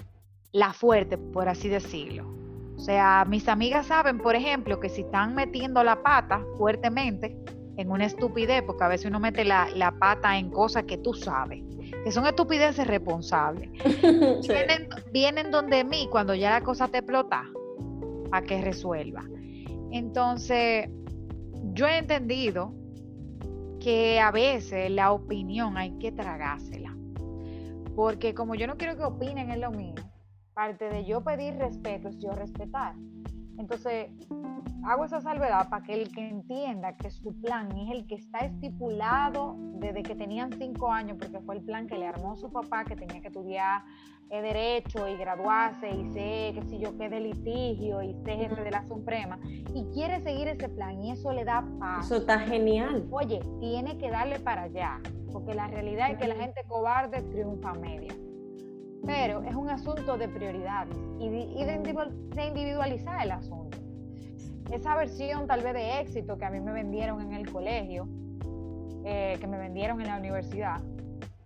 la fuerte, por así decirlo. O sea, mis amigas saben, por ejemplo, que si están metiendo la pata fuertemente en una estupidez, porque a veces uno mete la, la pata en cosas que tú sabes que son estupideces responsables. (laughs) vienen, donde mí cuando ya la cosa te explota para que resuelva. Entonces, yo he entendido que a veces la opinión hay que tragársela. Porque como yo no quiero que opinen en lo mío, parte de yo pedir respeto es yo respetar. Entonces, hago esa salvedad para que el que entienda que su plan es el que está estipulado desde que tenían cinco años, porque fue el plan que le armó su papá, que tenía que estudiar eh, Derecho y graduarse y sé, qué sé yo, qué de litigio y sé jefe de la Suprema, y quiere seguir ese plan y eso le da paz. Eso está genial. Oye, tiene que darle para allá, porque la realidad es que la gente cobarde triunfa media. Pero es un asunto de prioridades y de individualizar el asunto esa versión tal vez de éxito que a mí me vendieron en el colegio, eh, que me vendieron en la universidad,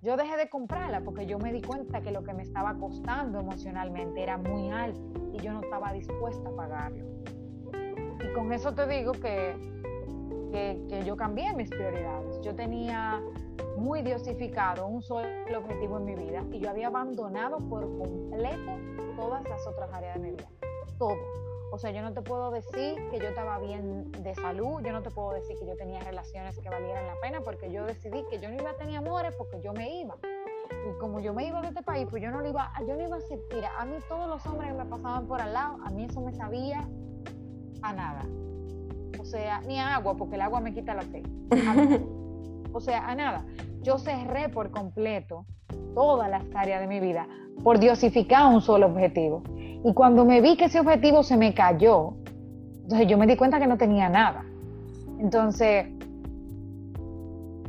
yo dejé de comprarla porque yo me di cuenta que lo que me estaba costando emocionalmente era muy alto y yo no estaba dispuesta a pagarlo. Y con eso te digo que, que, yo cambié mis prioridades. Yo tenía muy diosificado un solo objetivo en mi vida y yo había abandonado por completo todas las otras áreas de mi vida. Todo o sea, yo no te puedo decir que yo estaba bien de salud, yo no te puedo decir que yo tenía relaciones que valieran la pena, porque yo decidí que yo no iba a tener amores porque yo me iba. Y como yo me iba de este país, pues yo no lo iba, yo no iba a sentir. A mí todos los hombres que me pasaban por al lado, a mí eso me sabía a nada. O sea, ni a agua, porque el agua me quita la sed. (laughs) o sea, a nada. Yo cerré por completo todas las áreas de mi vida por diosificar un solo objetivo. Y cuando me vi que ese objetivo se me cayó, entonces yo me di cuenta que no tenía nada. Entonces,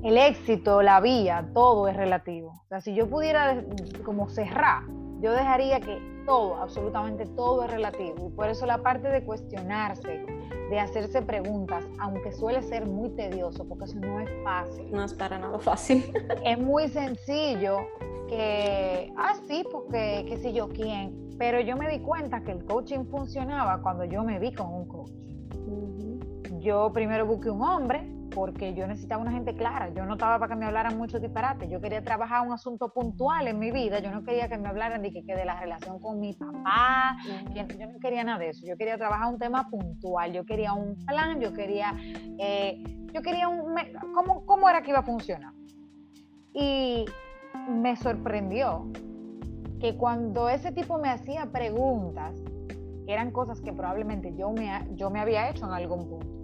el éxito, la vía, todo es relativo. O sea, si yo pudiera como cerrar, yo dejaría que todo, absolutamente todo es relativo. Y por eso la parte de cuestionarse, de hacerse preguntas, aunque suele ser muy tedioso, porque eso no es fácil. No es para nada fácil. (laughs) Es muy sencillo que, ah, sí, porque qué sé yo quién. Pero yo me di cuenta que el coaching funcionaba cuando yo me vi con un coach. Yo primero busqué un hombre porque yo necesitaba una gente clara. Yo no estaba para que me hablaran mucho disparate. Yo quería trabajar un asunto puntual en mi vida. Yo no quería que me hablaran de que, de la relación con mi papá. Yo no quería nada de eso. Yo quería trabajar un tema puntual. Yo quería un plan. Yo quería, eh, yo quería un, ¿cómo, cómo era que iba a funcionar. Y me sorprendió que cuando ese tipo me hacía preguntas, que eran cosas que probablemente yo me, yo me había hecho en algún punto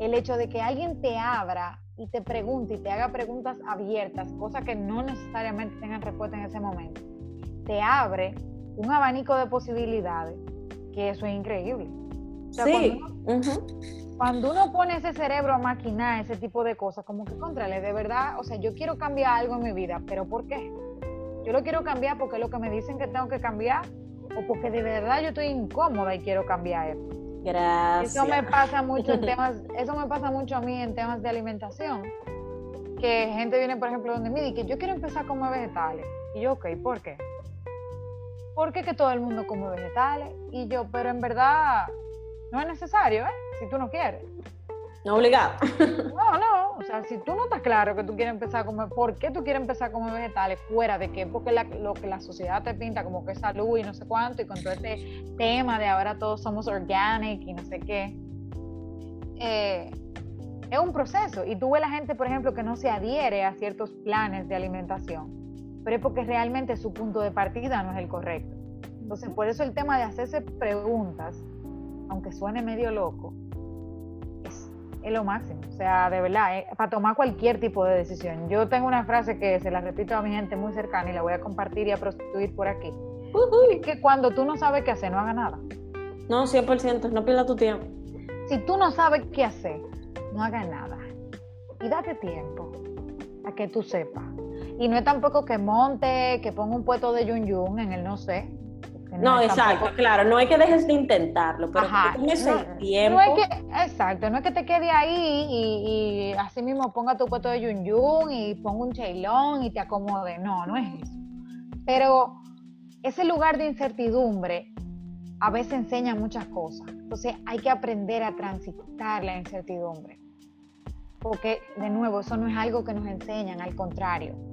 el hecho de que alguien te abra y te pregunte y te haga preguntas abiertas, cosas que no necesariamente tengan respuesta en ese momento, te abre un abanico de posibilidades que eso es increíble. sí. Cuando uno, pone ese cerebro a maquinar ese tipo de cosas, como que contrale, de verdad, o sea, yo quiero cambiar algo en mi vida, pero ¿por qué? Yo lo quiero cambiar porque es lo que me dicen que tengo que cambiar o porque de verdad yo estoy incómoda y quiero cambiar esto. Gracias. Eso me pasa mucho en (laughs) temas, eso me pasa mucho a mí en temas de alimentación. Que gente viene, por ejemplo, donde me dice que yo quiero empezar a comer vegetales. Y yo, ok, ¿por qué? Porque que todo el mundo come vegetales. Y yo, pero en verdad no es necesario, ¿eh? Si tú no quieres. No obligado. No, no. O sea, si tú no estás claro que tú quieres empezar a comer, ¿por qué tú quieres empezar a comer vegetales fuera de qué? Porque lo que la sociedad te pinta como que es salud y no sé cuánto, y con todo este tema de ahora todos somos organic y no sé qué. Eh, es un proceso. Y tú ves la gente, por ejemplo, que no se adhiere a ciertos planes de alimentación, pero es porque realmente su punto de partida no es el correcto. Entonces, por eso el tema de hacerse preguntas, aunque suene medio loco, es lo máximo. O sea, de verdad, eh, para tomar cualquier tipo de decisión. Yo tengo una frase que se la repito a mi gente muy cercana y la voy a compartir y a prostituir por aquí. Es que cuando tú no sabes qué hacer, no haga nada. No, 100%, no pierda tu tiempo. Si tú no sabes qué hacer, no haga nada. Y date tiempo a que tú sepas. Y no es tampoco que monte, que ponga un puesto de yun yun en el no sé, no, exacto, claro, no hay que dejes de intentarlo, pero Ajá, que el tiempo. No que, exacto, no es que te quede ahí y, así mismo ponga tu puesto de yun yun y ponga un chailón y te acomode. No, no es eso. Pero ese lugar de incertidumbre a veces enseña muchas cosas. Entonces hay que aprender a transitar la incertidumbre. Porque, de nuevo, eso no es algo que nos enseñan, al contrario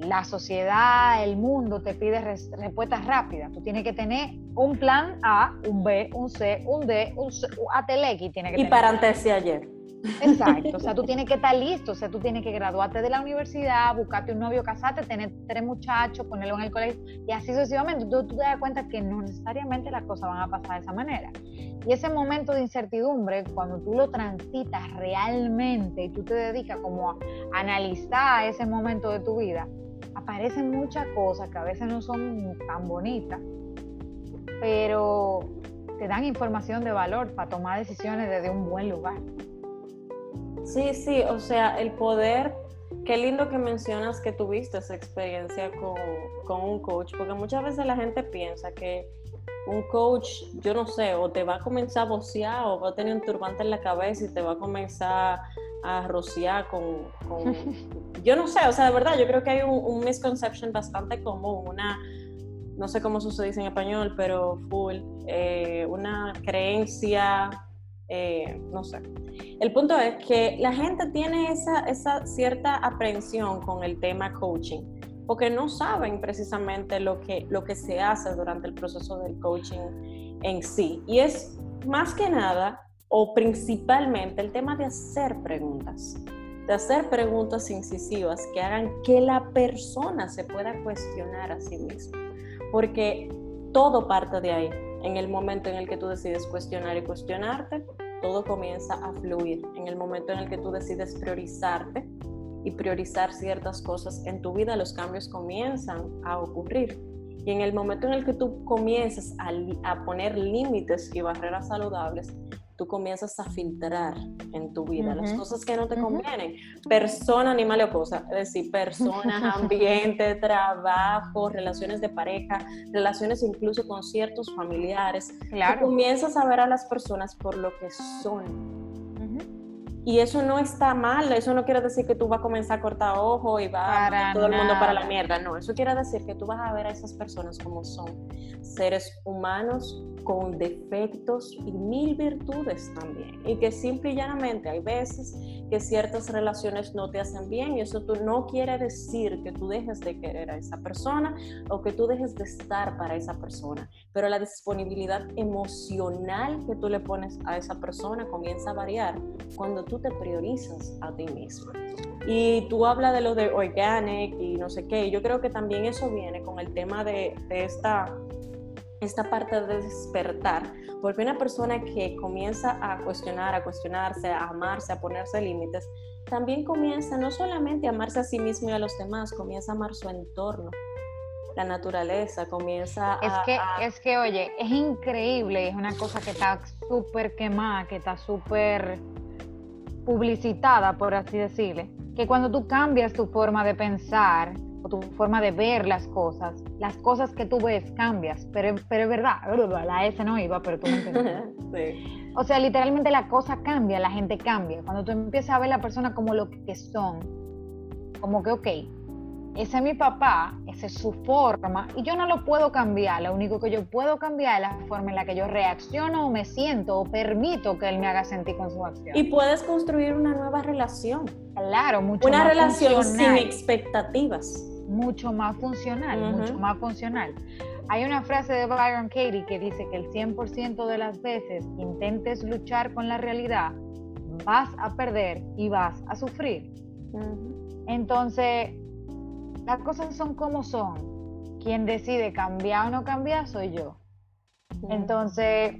la sociedad, el mundo te pide respuestas rápidas. Tú tienes que tener un plan A, un B, un C, un D, un, C, un tiene que y para antes de ayer. Exacto, o sea, tú tienes que estar listo, o sea, tú tienes que graduarte de la universidad, buscarte un novio, casarte, tener tres muchachos, ponerlo en el colegio y así sucesivamente. Tú, tú te das cuenta que no necesariamente las cosas van a pasar de esa manera. Y ese momento de incertidumbre, cuando tú lo transitas realmente y tú te dedicas como a analizar ese momento de tu vida, aparecen muchas cosas que a veces no son tan bonitas, pero te dan información de valor para tomar decisiones desde un buen lugar. Sí, sí, o sea, el poder, qué lindo que mencionas que tuviste esa experiencia con, con un coach, porque muchas veces la gente piensa que un coach, yo no sé, o te va a comenzar a vocear o va a tener un turbante en la cabeza y te va a comenzar a rociar con, (laughs) yo no sé, o sea, de verdad, yo creo que hay un, misconception bastante común, una, no sé cómo se dice en español, pero full, eh, una creencia, eh, no sé. El punto es que la gente tiene esa, esa cierta aprehensión con el tema coaching, porque no saben precisamente lo que, lo que se hace durante el proceso del coaching en sí. Y es más que nada o principalmente el tema de hacer preguntas, de hacer preguntas incisivas que hagan que la persona se pueda cuestionar a sí misma, porque todo parte de ahí. En el momento en el que tú decides cuestionar y cuestionarte, todo comienza a fluir. En el momento en el que tú decides priorizarte, y priorizar ciertas cosas en tu vida, los cambios comienzan a ocurrir. Y en el momento en el que tú comienzas a, a poner límites y barreras saludables, tú comienzas a filtrar en tu vida las cosas que no te convienen. Persona, animal o cosa. Es decir, personas, (laughs) ambiente, trabajo, relaciones de pareja, relaciones incluso con ciertos familiares. Claro. Tú comienzas a ver a las personas por lo que son y eso no está mal, eso no quiere decir que tú vas a comenzar a cortar ojo y va a todo el mundo para la mierda, no, eso quiere decir que tú vas a ver a esas personas como son, seres humanos con defectos y mil virtudes también, y que simple y llanamente hay veces que ciertas relaciones no te hacen bien y eso tú no quiere decir que tú dejes de querer a esa persona o que tú dejes de estar para esa persona, pero la disponibilidad emocional que tú le pones a esa persona comienza a variar cuando tú te priorizas a ti misma. Y tú hablas de lo de organic y no sé qué, yo creo que también eso viene con el tema de, de esta esta parte de despertar, porque una persona que comienza a cuestionar, a cuestionarse, a amarse, a ponerse límites, también comienza no solamente a amarse a sí mismo y a los demás, comienza a amar su entorno, la naturaleza, comienza es Que, Es que, oye, es increíble, es una cosa que está súper quemada, que está súper publicitada, por así decirle, que cuando tú cambias tu forma de pensar, tu forma de ver las cosas, las cosas que tú ves cambias, pero, pero es verdad, la S no iba, pero tú me entiendes. (laughs) O sea, literalmente la cosa cambia, la gente cambia. Cuando tú empiezas a ver a la persona como lo que son, como que, ok, ese es mi papá, esa es su forma, y yo no lo puedo cambiar. Lo único que yo puedo cambiar es la forma en la que yo reacciono o me siento o permito que él me haga sentir con su acción. Y puedes construir una nueva relación. Claro, mucho Una relación sin expectativas mucho más funcional, mucho más funcional. Hay una frase de Byron Katie que dice que el 100% de las veces que intentes luchar con la realidad, vas a perder y vas a sufrir. Entonces, las cosas son como son. Quien decide cambiar o no cambiar soy yo. Entonces,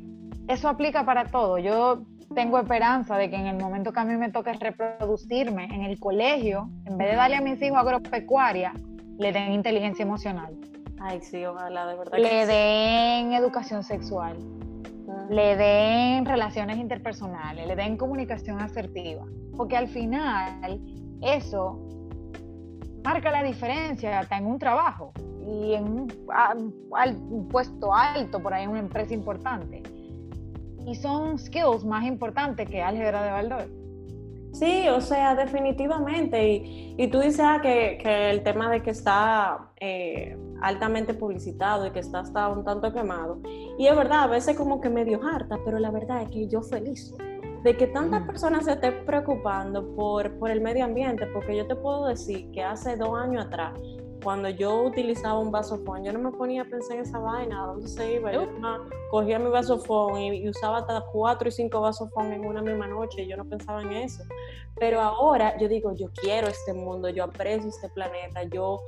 eso aplica para todo. Yo tengo esperanza de que en el momento que a mí me toque reproducirme en el colegio, en vez de darle a mis hijos agropecuaria, le den inteligencia emocional. Ay, sí, ojalá, de verdad. Le den educación sexual, le den relaciones interpersonales, le den comunicación asertiva, porque al final eso marca la diferencia hasta en un trabajo y en un, puesto alto por ahí en una empresa importante. Y son skills más importantes que álgebra de Baldor. Sí, o sea, definitivamente. Y, tú dices ah, que, el tema de que está eh, altamente publicitado y que está hasta un tanto quemado. Y es verdad, a veces como que medio harta, pero la verdad es que yo feliz de que tantas personas se estén preocupando por, por el medio ambiente, porque yo te puedo decir que hace dos años atrás cuando yo utilizaba un vasofón, yo no me ponía a pensar en esa vaina, ¿a dónde se iba? Yo cogía mi vasofón y, usaba hasta cuatro y cinco vasofón en una misma noche y yo no pensaba en eso. Pero ahora yo digo, yo quiero este mundo, yo aprecio este planeta, yo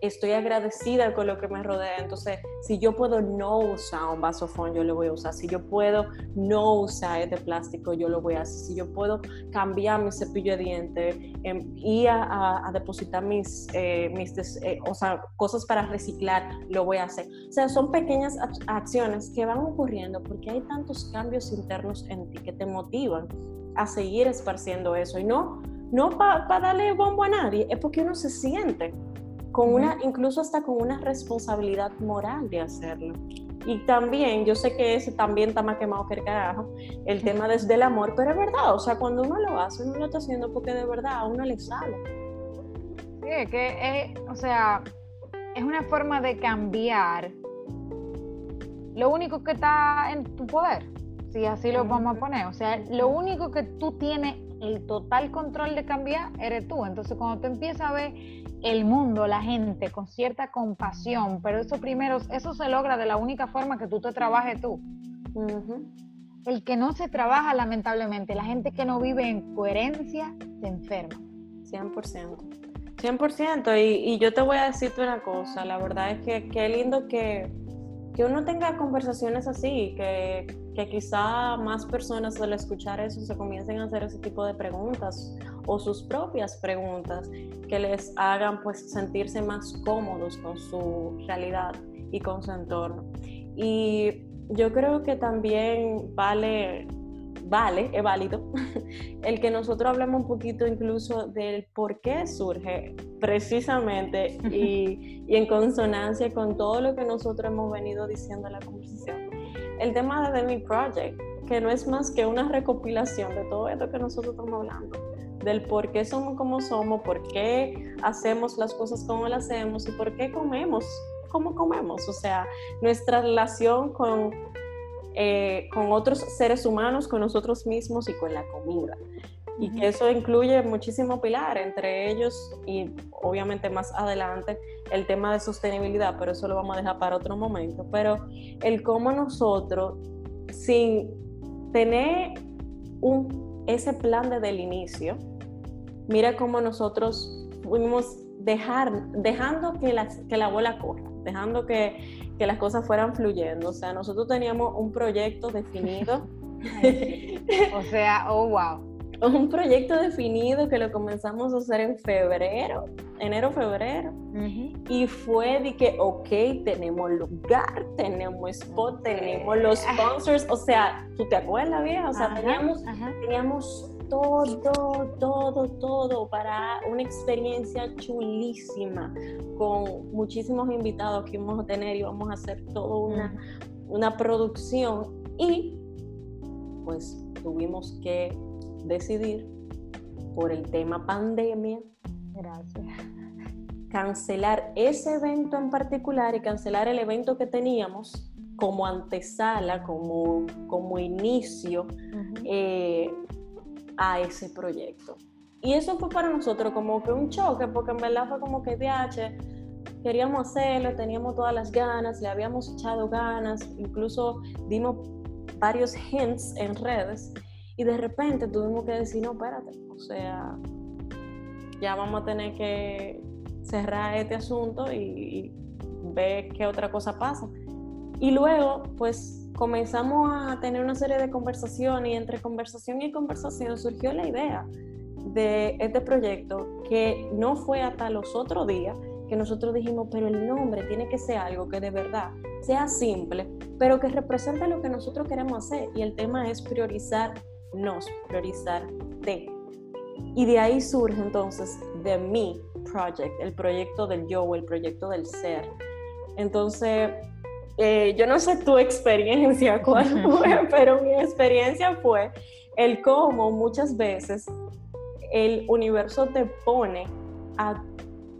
estoy agradecida con lo que me rodea. Entonces, si yo puedo no usar un vasofón, yo lo voy a usar. Si yo puedo no usar este plástico, yo lo voy a hacer. Si yo puedo cambiar mi cepillo de dientes em, y a, depositar mis, eh, mis eh, o sea, cosas para reciclar, lo voy a hacer. O sea, son pequeñas acciones que van ocurriendo porque hay tantos cambios internos en ti que te motivan a seguir esparciendo eso. Y no, no para darle bombo a nadie, es porque uno se siente con una, incluso hasta con una responsabilidad moral de hacerlo. Y también, yo sé que ese también está más quemado que el carajo, el tema desde el amor, pero es verdad, o sea, cuando uno lo hace, uno lo está haciendo porque de verdad a uno le sale. Sí, es que es, o sea, es una forma de cambiar lo único que está en tu poder, si así lo vamos a poner. O sea, lo único que tú tienes el total control de cambiar eres tú. Entonces, cuando tú empiezas a ver el mundo, la gente, con cierta compasión, pero eso primero, eso se logra de la única forma que tú te trabajes tú. El que no se trabaja, lamentablemente, la gente que no vive en coherencia, se enferma. 100%. 100%. Y, y yo te voy a decirte una cosa, la verdad es que qué lindo que, que uno tenga conversaciones así, que, que quizá más personas al escuchar eso se comiencen a hacer ese tipo de preguntas o sus propias preguntas que les hagan pues sentirse más cómodos con su realidad y con su entorno. Y yo creo que también vale vale, es válido, (laughs) el que nosotros hablemos un poquito incluso del por qué surge precisamente y, (laughs) y, en consonancia con todo lo que nosotros hemos venido diciendo en la conversación. El tema de mi project, que no es más que una recopilación de todo esto que nosotros estamos hablando, del por qué somos como somos, por qué hacemos las cosas como las hacemos y por qué comemos como comemos, o sea, nuestra relación con eh, con otros seres humanos, con nosotros mismos y con la comida. Y que eso incluye muchísimo pilar, entre ellos y obviamente más adelante el tema de sostenibilidad, pero eso lo vamos a dejar para otro momento. Pero el cómo nosotros, sin tener un, ese plan desde el inicio, mira cómo nosotros fuimos dejar, dejando que, que la bola corra, dejando que, que las cosas fueran fluyendo. O sea, nosotros teníamos un proyecto definido. (laughs) o sea, oh, wow. Un proyecto definido que lo comenzamos a hacer en febrero, enero, febrero. Y fue de que, ok, tenemos lugar, tenemos spot, tenemos los sponsors. O sea, ¿tú te acuerdas, vieja? O sea, teníamos, teníamos todo, todo, todo para una experiencia chulísima. Con muchísimos invitados que vamos a tener y vamos a hacer toda una, una producción. Y pues tuvimos que decidir por el tema pandemia. Gracias. Cancelar ese evento en particular y cancelar el evento que teníamos como antesala, como, como inicio a ese proyecto. Y eso fue para nosotros como que un choque, porque en verdad fue como que DH, queríamos hacerlo, teníamos todas las ganas, le habíamos echado ganas, incluso dimos varios hints en redes y de repente tuvimos que decir, no, espérate, o sea, ya vamos a tener que cerrar este asunto y, y ver qué otra cosa pasa. Y luego, pues comenzamos a tener una serie de conversaciones y entre conversación y conversación surgió la idea de este proyecto que no fue hasta los otros días que nosotros dijimos, pero el nombre tiene que ser algo que de verdad sea simple, pero que represente lo que nosotros queremos hacer. Y el tema es priorizarnos, priorizarte. Y de ahí surge entonces The Me Project, el proyecto del yo, el proyecto del ser. Entonces, eh, yo no sé tu experiencia (laughs) cuál fue, pero mi experiencia fue el cómo muchas veces el universo te pone a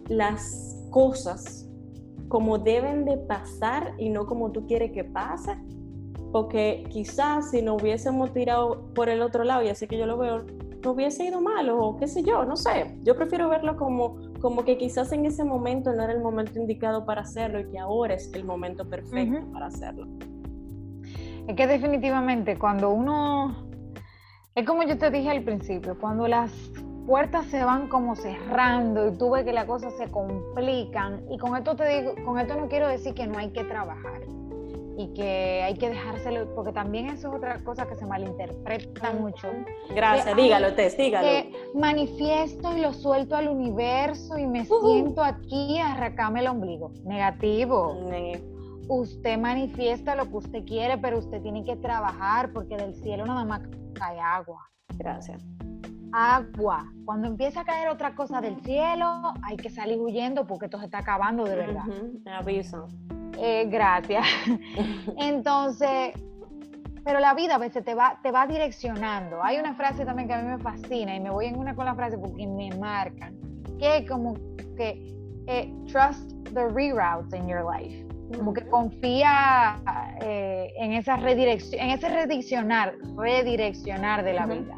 las cosas como deben de pasar y no como tú quieres que pase. Porque quizás si no hubiésemos tirado por el otro lado, y así que yo lo veo, no hubiese ido mal o qué sé yo, no sé. Yo prefiero verlo como como que quizás en ese momento no era el momento indicado para hacerlo y que ahora es el momento perfecto para hacerlo. Es que definitivamente cuando uno, es como yo te dije al principio, cuando las puertas se van como cerrando y tú ves que las cosas se complican, y con esto te digo, con esto no quiero decir que no hay que trabajar y que hay que dejárselo, porque también eso es otra cosa que se malinterpreta mucho. Gracias, dígalo, Tess, dígalo. Que manifiesto y lo suelto al universo y me siento aquí a el ombligo. Negativo. Usted manifiesta lo que usted quiere, pero usted tiene que trabajar porque del cielo nada más cae agua. Gracias. Agua. Cuando empieza a caer otra cosa del cielo, hay que salir huyendo porque esto se está acabando de verdad. Me aviso. Eh, gracias. (laughs) Entonces, pero la vida a veces te va, te va direccionando. Hay una frase también que a mí me fascina y me voy en una con la frase porque me marcan, que como que eh, trust the reroutes in your life. Como que confía eh, en esa redirección, en ese redireccionar, redireccionar de la vida.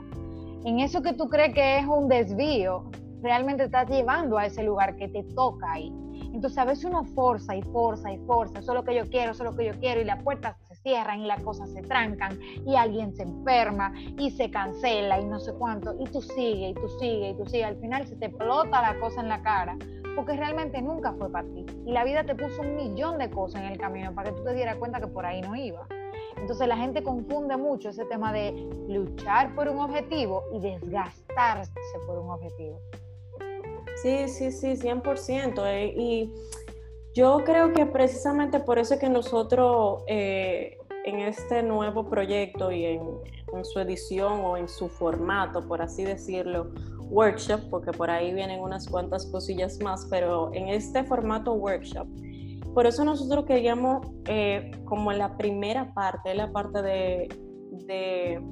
En eso que tú crees que es un desvío, realmente estás llevando a ese lugar que te toca ahí. Entonces a veces uno forza y forza y forza, eso es lo que yo quiero, eso que yo quiero, y las puertas se cierran y las cosas se trancan, y alguien se enferma y se cancela y no sé cuánto, y tú sigues y tú sigues y tú sigues, al final se te explota la cosa en la cara, porque realmente nunca fue para ti. Y la vida te puso un millón de cosas en el camino para que tú te dieras cuenta que por ahí no iba. Entonces la gente confunde mucho ese tema de luchar por un objetivo y desgastarse por un objetivo. Sí, sí, sí, 100%. Eh, y yo creo que precisamente por eso es que nosotros eh, en este nuevo proyecto y en, en, su edición o en su formato, por así decirlo, workshop, porque por ahí vienen unas cuantas cosillas más, pero en este formato workshop, por eso nosotros queríamos eh, como la primera parte, la parte de, de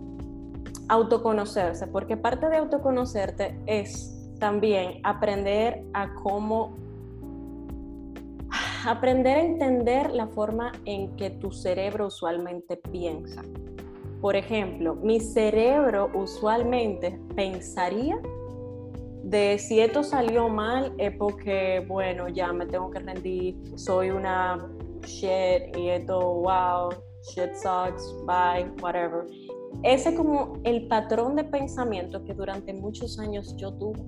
autoconocerse, porque parte de autoconocerte es también aprender a cómo aprender a entender la forma en que tu cerebro usualmente piensa. Por ejemplo, mi cerebro usualmente pensaría de si esto salió mal es porque, bueno, ya me tengo que rendir, soy una shit y esto, wow, shit sucks, bye, whatever. Ese es como el patrón de pensamiento que durante muchos años yo tuve.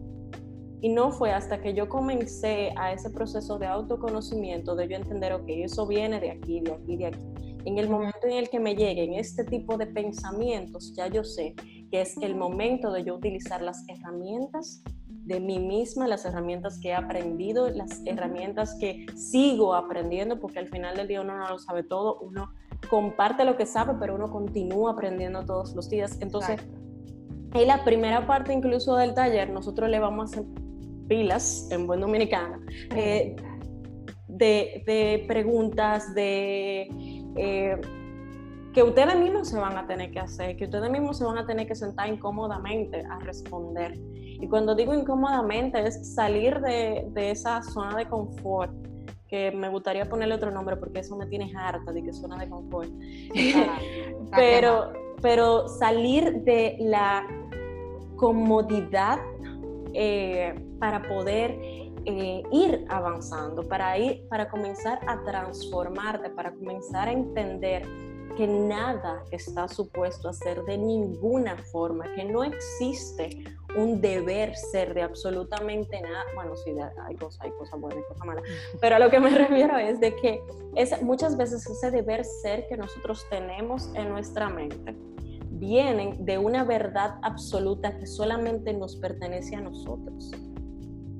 Y no fue hasta que yo comencé a ese proceso de autoconocimiento, de yo entender, ok, eso viene de aquí, de aquí, de aquí. En el momento en el que me lleguen este tipo de pensamientos, ya yo sé que es el momento de yo utilizar las herramientas de mí misma, las herramientas que he aprendido, las herramientas que sigo aprendiendo, porque al final del día uno no lo sabe todo, uno comparte lo que sabe, pero uno continúa aprendiendo todos los días. Entonces, en la primera parte incluso del taller, nosotros le vamos a hacer pilas en buen dominicano, eh, de, de, preguntas, de... Eh, que ustedes mismos se van a tener que hacer, que ustedes mismos se van a tener que sentar incómodamente a responder. Y cuando digo incómodamente es salir de, de esa zona de confort, que me gustaría ponerle otro nombre porque eso me tiene harta de que zona de confort. (laughs) pero, pero salir de la comodidad eh, para poder eh, ir avanzando, para, ir, para comenzar a transformarte, para comenzar a entender que nada está supuesto a ser de ninguna forma, que no existe un deber ser de absolutamente nada. Bueno, sí, hay cosas, hay cosas buenas y cosas malas, pero a lo que me (laughs) refiero es de que es, muchas veces ese deber ser que nosotros tenemos en nuestra mente vienen de una verdad absoluta que solamente nos pertenece a nosotros.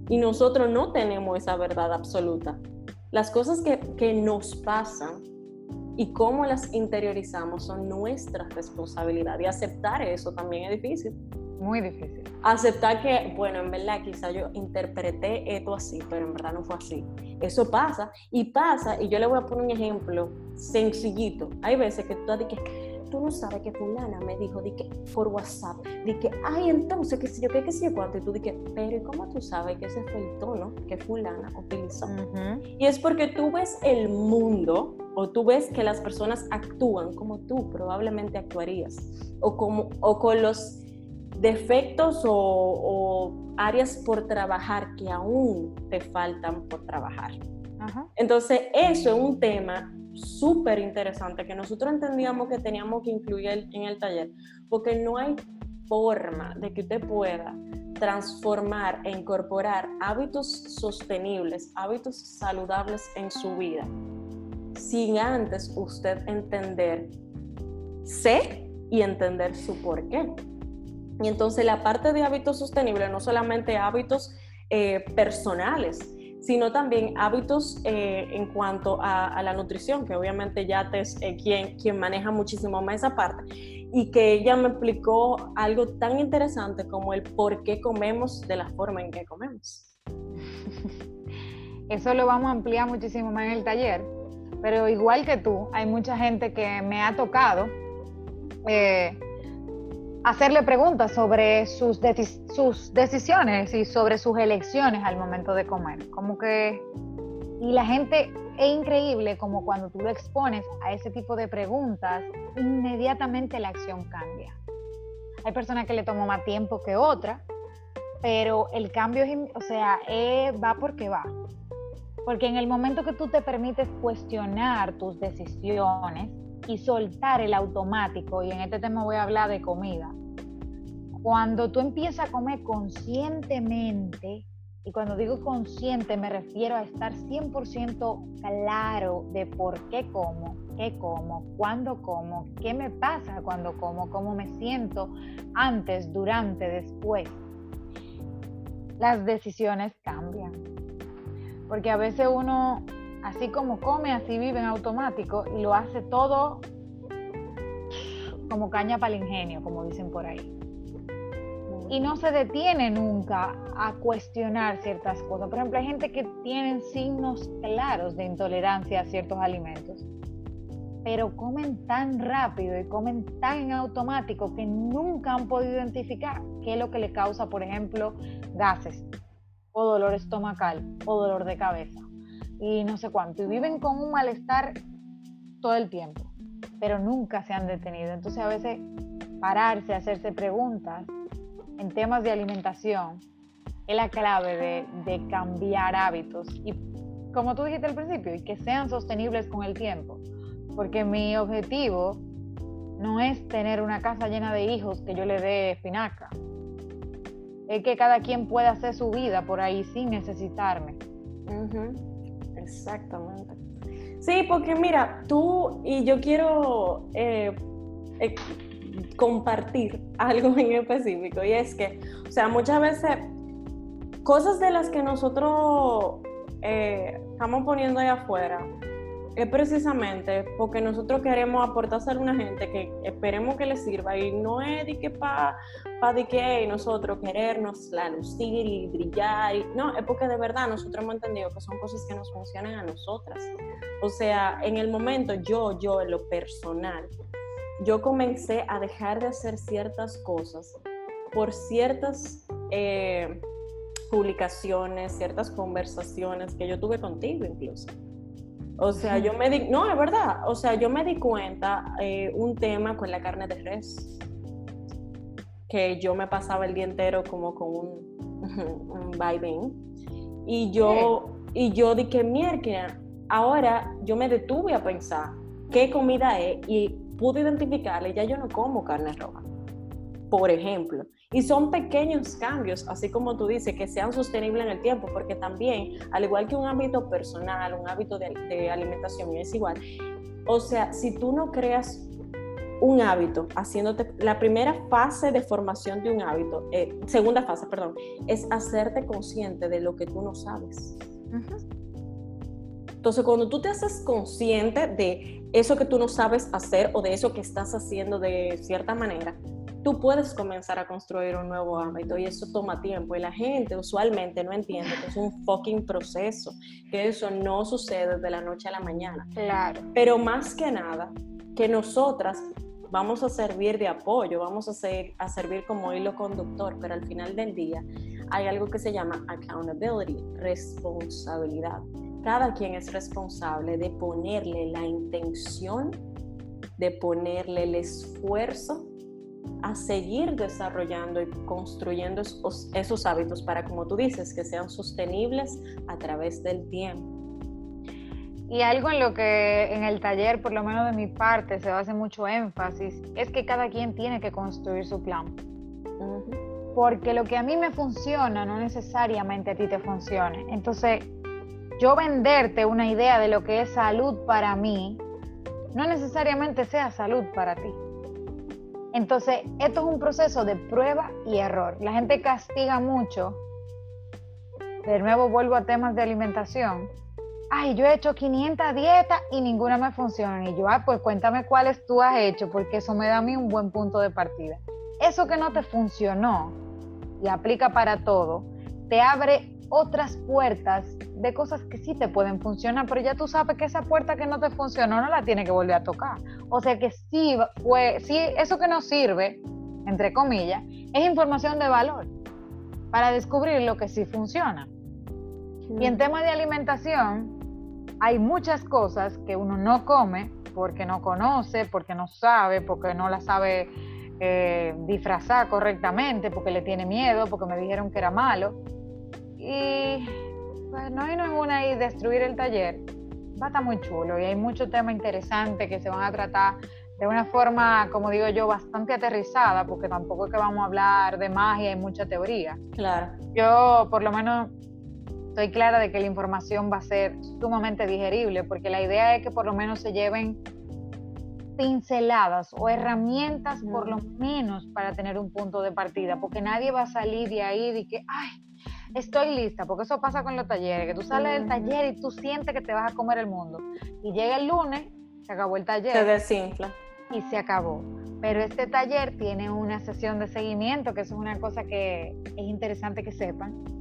Y nosotros no tenemos esa verdad absoluta. Las cosas que, que nos pasan y cómo las interiorizamos son nuestra responsabilidad. Y aceptar eso también es difícil. Muy difícil. Aceptar que, bueno, en verdad quizá yo interpreté esto así, pero en verdad no fue así. Eso pasa y pasa, y yo le voy a poner un ejemplo sencillito. Hay veces que tú dices que tú no sabes que fulana me dijo di que por WhatsApp, di que, ay, entonces, que si yo, qué, que si yo, cuánto, y tú di que, pero ¿y cómo tú sabes que ese fue el tono que fulana utilizó? Y es porque tú ves el mundo o tú ves que las personas actúan como tú probablemente actuarías o, como, o con los defectos o, áreas por trabajar que aún te faltan por trabajar. Entonces, eso es un tema súper interesante que nosotros entendíamos que teníamos que incluir en el taller, porque no hay forma de que usted pueda transformar e incorporar hábitos sostenibles, hábitos saludables en su vida, sin antes usted entender, sé y entender su por qué. Y entonces la parte de hábitos sostenibles, no solamente hábitos eh, personales, sino también hábitos eh, en cuanto a, la nutrición, que obviamente ya es eh, quien, quien maneja muchísimo más esa parte, y que ella me explicó algo tan interesante como el por qué comemos de la forma en que comemos. (laughs) Eso lo vamos a ampliar muchísimo más en el taller, pero igual que tú, hay mucha gente que me ha tocado hacerle preguntas sobre sus, sus decisiones y sobre sus elecciones al momento de comer. Como que, y la gente es increíble como cuando tú lo expones a ese tipo de preguntas, inmediatamente la acción cambia. Hay personas que le tomó más tiempo que otra, pero el cambio, o sea, va porque va. Porque en el momento que tú te permites cuestionar tus decisiones, y soltar el automático, y en este tema voy a hablar de comida. Cuando tú empiezas a comer conscientemente, y cuando digo consciente me refiero a estar 100% claro de por qué como, qué como, cuándo como, qué me pasa cuando como, cómo me siento antes, durante, después. Las decisiones cambian. Porque a veces uno, así como come, así vive en automático y lo hace todo como caña para el ingenio, como dicen por ahí. Y no se detiene nunca a cuestionar ciertas cosas. Por ejemplo, hay gente que tiene signos claros de intolerancia a ciertos alimentos pero comen tan rápido y comen tan en automático que nunca han podido identificar qué es lo que le causa, por ejemplo, gases o dolor estomacal o dolor de cabeza y no sé cuánto. Y viven con un malestar todo el tiempo, pero nunca se han detenido. Entonces a veces pararse, hacerse preguntas en temas de alimentación es la clave de, cambiar hábitos y como tú dijiste al principio, y que sean sostenibles con el tiempo porque mi objetivo no es tener una casa llena de hijos que yo le dé espinaca. Es que cada quien pueda hacer su vida por ahí sin necesitarme. Exactamente. Sí, porque mira, tú y yo quiero eh, eh, compartir (laughs) algo en específico y es que, o sea, muchas veces cosas de las que nosotros eh, estamos poniendo ahí afuera, es precisamente porque nosotros queremos aportar a una gente que esperemos que le sirva y no es de que para pa de que nosotros querernos la lucir y brillar, no, es porque de verdad nosotros hemos entendido que son cosas que nos funcionan a nosotras. O sea, en el momento yo, yo en lo personal, yo comencé a dejar de hacer ciertas cosas por ciertas eh, publicaciones, ciertas conversaciones que yo tuve contigo incluso. O sea, yo me di, no, es verdad, o sea, yo me di cuenta eh, un tema con la carne de res, que yo me pasaba el día entero como con un, (laughs) un y yo, y yo dije, mierda, ahora yo me detuve a pensar qué comida es y pude identificarle, ya yo no como carne roja, por ejemplo. Y son pequeños cambios, así como tú dices, que sean sostenibles en el tiempo, porque también, al igual que un hábito personal, un hábito de, alimentación, es igual. O sea, si tú no creas un hábito, haciéndote, la primera fase de formación de un hábito, eh, segunda fase, perdón, es hacerte consciente de lo que tú no sabes. Entonces, cuando tú te haces consciente de eso que tú no sabes hacer o de eso que estás haciendo de cierta manera, tú puedes comenzar a construir un nuevo hábito y eso toma tiempo y la gente usualmente no entiende que es un fucking proceso, que eso no sucede de la noche a la mañana. Claro. Pero más que nada, que nosotras vamos a servir de apoyo, vamos a, ser, a servir como hilo conductor, pero al final del día hay algo que se llama accountability, responsabilidad. Cada quien es responsable de ponerle la intención, de ponerle el esfuerzo a seguir desarrollando y construyendo esos, hábitos para, como tú dices, que sean sostenibles a través del tiempo. Y algo en lo que en el taller, por lo menos de mi parte, se hace mucho énfasis, es que cada quien tiene que construir su plan. Porque lo que a mí me funciona no necesariamente a ti te funcione. Entonces, yo venderte una idea de lo que es salud para mí, no necesariamente sea salud para ti. Entonces, esto es un proceso de prueba y error. La gente castiga mucho. De nuevo vuelvo a temas de alimentación. Ay, yo he hecho 500 dietas y ninguna me funciona. Y yo, ah, pues cuéntame cuáles tú has hecho, porque eso me da a mí un buen punto de partida. Eso que no te funcionó y aplica para todo, te abre otras puertas de cosas que sí te pueden funcionar, pero ya tú sabes que esa puerta que no te funcionó no la tiene que volver a tocar. O sea que sí, fue, sí eso que nos sirve, entre comillas, es información de valor para descubrir lo que sí funciona. Y en tema de alimentación, hay muchas cosas que uno no come porque no conoce, porque no sabe, porque no la sabe eh, disfrazar correctamente, porque le tiene miedo, porque me dijeron que era malo. Y pues no hay ninguna y destruir el taller va a estar muy chulo y hay mucho tema interesante que se van a tratar de una forma, como digo yo, bastante aterrizada, porque tampoco es que vamos a hablar de magia y mucha teoría. Claro. Yo, por lo menos, estoy clara de que la información va a ser sumamente digerible, porque la idea es que por lo menos se lleven pinceladas o herramientas por lo menos para tener un punto de partida, porque nadie va a salir de ahí de que, ay, estoy lista, porque eso pasa con los talleres, que tú sales del taller y tú sientes que te vas a comer el mundo. Y llega el lunes, se acabó el taller. Se desinfla. Y se acabó. Pero este taller tiene una sesión de seguimiento, que eso es una cosa que es interesante que sepan,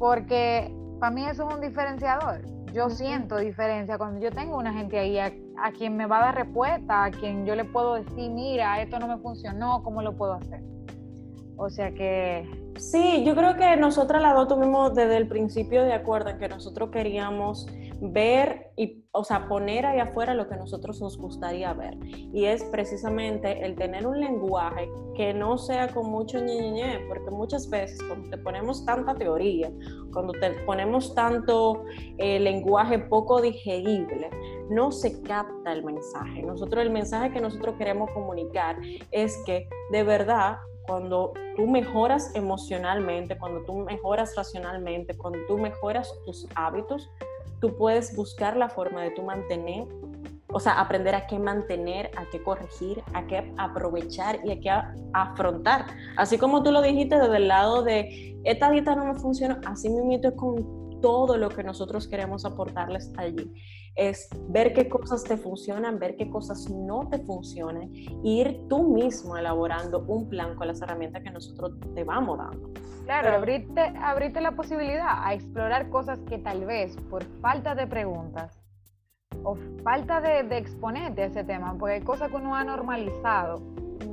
porque para mí eso es un diferenciador. Yo siento diferencia cuando yo tengo una gente ahí a, a, quien me va a dar respuesta, a quien yo le puedo decir, mira, esto no me funcionó, ¿cómo lo puedo hacer? O sea que Sí, yo creo que nosotras las dos tuvimos desde el principio de acuerdo en que nosotros queríamos ver y, o sea, poner ahí afuera lo que nosotros nos gustaría ver. Y es precisamente el tener un lenguaje que no sea con mucho ñeñeñe, porque muchas veces cuando te ponemos tanta teoría, cuando te ponemos tanto eh, lenguaje poco digerible, no se capta el mensaje. Nosotros, el mensaje que nosotros queremos comunicar es que de verdad cuando tú mejoras emocionalmente, cuando tú mejoras racionalmente, cuando tú mejoras tus hábitos, tú puedes buscar la forma de tú mantener, o sea, aprender a qué mantener, a qué corregir, a qué aprovechar y a qué afrontar. Así como tú lo dijiste desde el lado de, esta dieta no me funciona, así mismo es con todo lo que nosotros queremos aportarles allí es ver qué cosas te funcionan, ver qué cosas no te funcionan, e ir tú mismo elaborando un plan con las herramientas que nosotros te vamos dando. Claro, abrirte, abrirte la posibilidad a explorar cosas que tal vez por falta de preguntas o falta de, de exponerte a ese tema, porque hay cosas que uno ha normalizado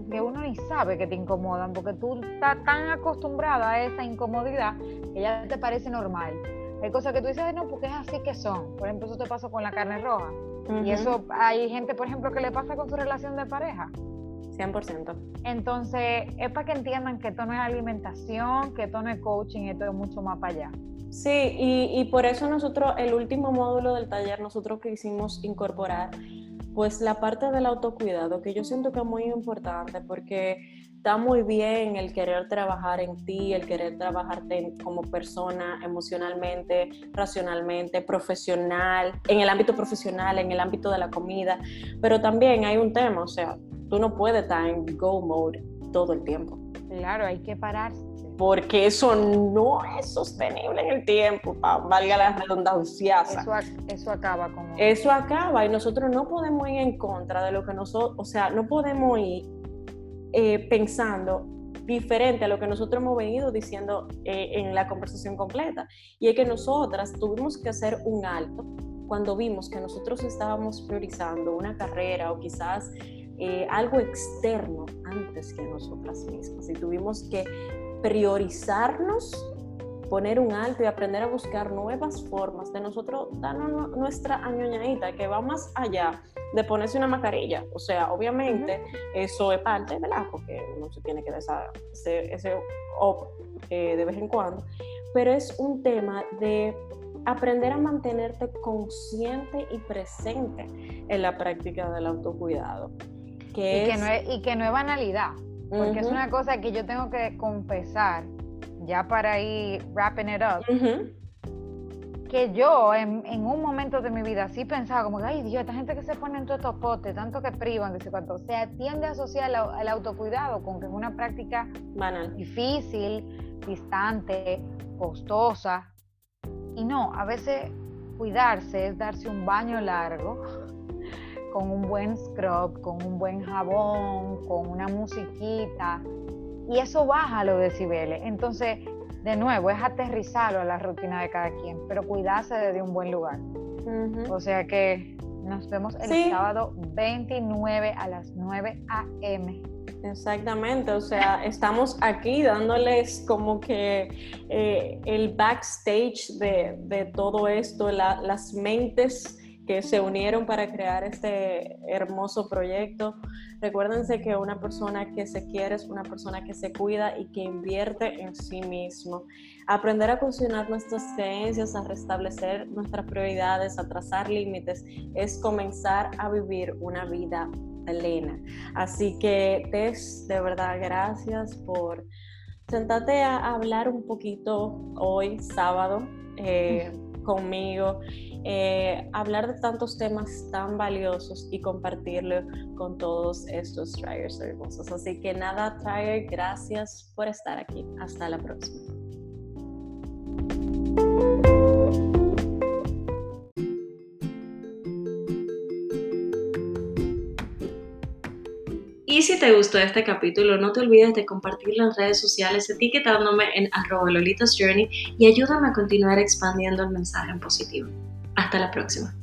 que uno ni sabe que te incomodan, porque tú estás tan acostumbrada a esa incomodidad que ya te parece normal. Hay cosas que tú dices, no, porque es así que son. Por ejemplo, eso te pasa con la carne roja. Y eso hay gente, por ejemplo, que le pasa con su relación de pareja. 100%. Entonces, es para que entiendan que esto no es alimentación, que esto no es coaching, esto es mucho más para allá. Sí, y, y por eso nosotros, el último módulo del taller, nosotros quisimos incorporar pues la parte del autocuidado, que yo siento que es muy importante porque está muy bien el querer trabajar en ti, el querer trabajarte como persona emocionalmente, racionalmente, profesional, en el ámbito profesional, en el ámbito de la comida, pero también hay un tema, o sea, tú no puedes estar en go mode todo el tiempo. Claro, hay que pararse. Porque eso no es sostenible en el tiempo, valga la redundancia. Eso, eso acaba con... Eso acaba y nosotros no podemos ir en contra de lo que nosotros, o sea, no podemos ir eh, pensando diferente a lo que nosotros hemos venido diciendo eh, en la conversación completa. Y es que nosotras tuvimos que hacer un alto cuando vimos que nosotros estábamos priorizando una carrera o quizás eh, algo externo antes que nosotras mismas. Y tuvimos que priorizarnos poner un alto y aprender a buscar nuevas formas de nosotros darnos nuestra añoñadita que va más allá de ponerse una mascarilla. O sea, obviamente eso es parte, ¿verdad? Porque no se tiene que dar ese, ese op eh, de vez en cuando, pero es un tema de aprender a mantenerte consciente y presente en la práctica del autocuidado. Que y, que no es, y que no es banalidad, porque es una cosa que yo tengo que confesar ya para ir wrapping it up, que yo en, un momento de mi vida sí pensaba como ay Dios, esta gente que se pone en todos estos potes, tanto que privan, que se cuánto, se tiende a asociar el, autocuidado con que es una práctica Banal. difícil, distante, costosa. Y no, a veces cuidarse es darse un baño largo con un buen scrub, con un buen jabón, con una musiquita, y eso baja los decibeles. Entonces, de nuevo, es aterrizarlo a la rutina de cada quien, pero cuidarse desde un buen lugar. O sea que nos vemos el sábado 29 a las 9 a.m. Exactamente, o sea, estamos aquí dándoles como que eh, el backstage de, de todo esto, las mentes que se unieron para crear este hermoso proyecto. Recuérdense que una persona que se quiere es una persona que se cuida y que invierte en sí mismo. Aprender a funcionar nuestras creencias, a restablecer nuestras prioridades, a trazar límites, es comenzar a vivir una vida plena. Así que, Tess, de verdad, gracias por sentarte a hablar un poquito hoy, sábado, eh, conmigo eh, hablar de tantos temas tan valiosos y compartirlo con todos estos Triers hermosos. Así que nada, Trier, gracias por estar aquí. Hasta la próxima. Y si te gustó este capítulo, no te olvides de compartirlo en redes sociales etiquetándome en arroba Lolitas Journey y ayúdame a continuar expandiendo el mensaje en positivo. Hasta la próxima.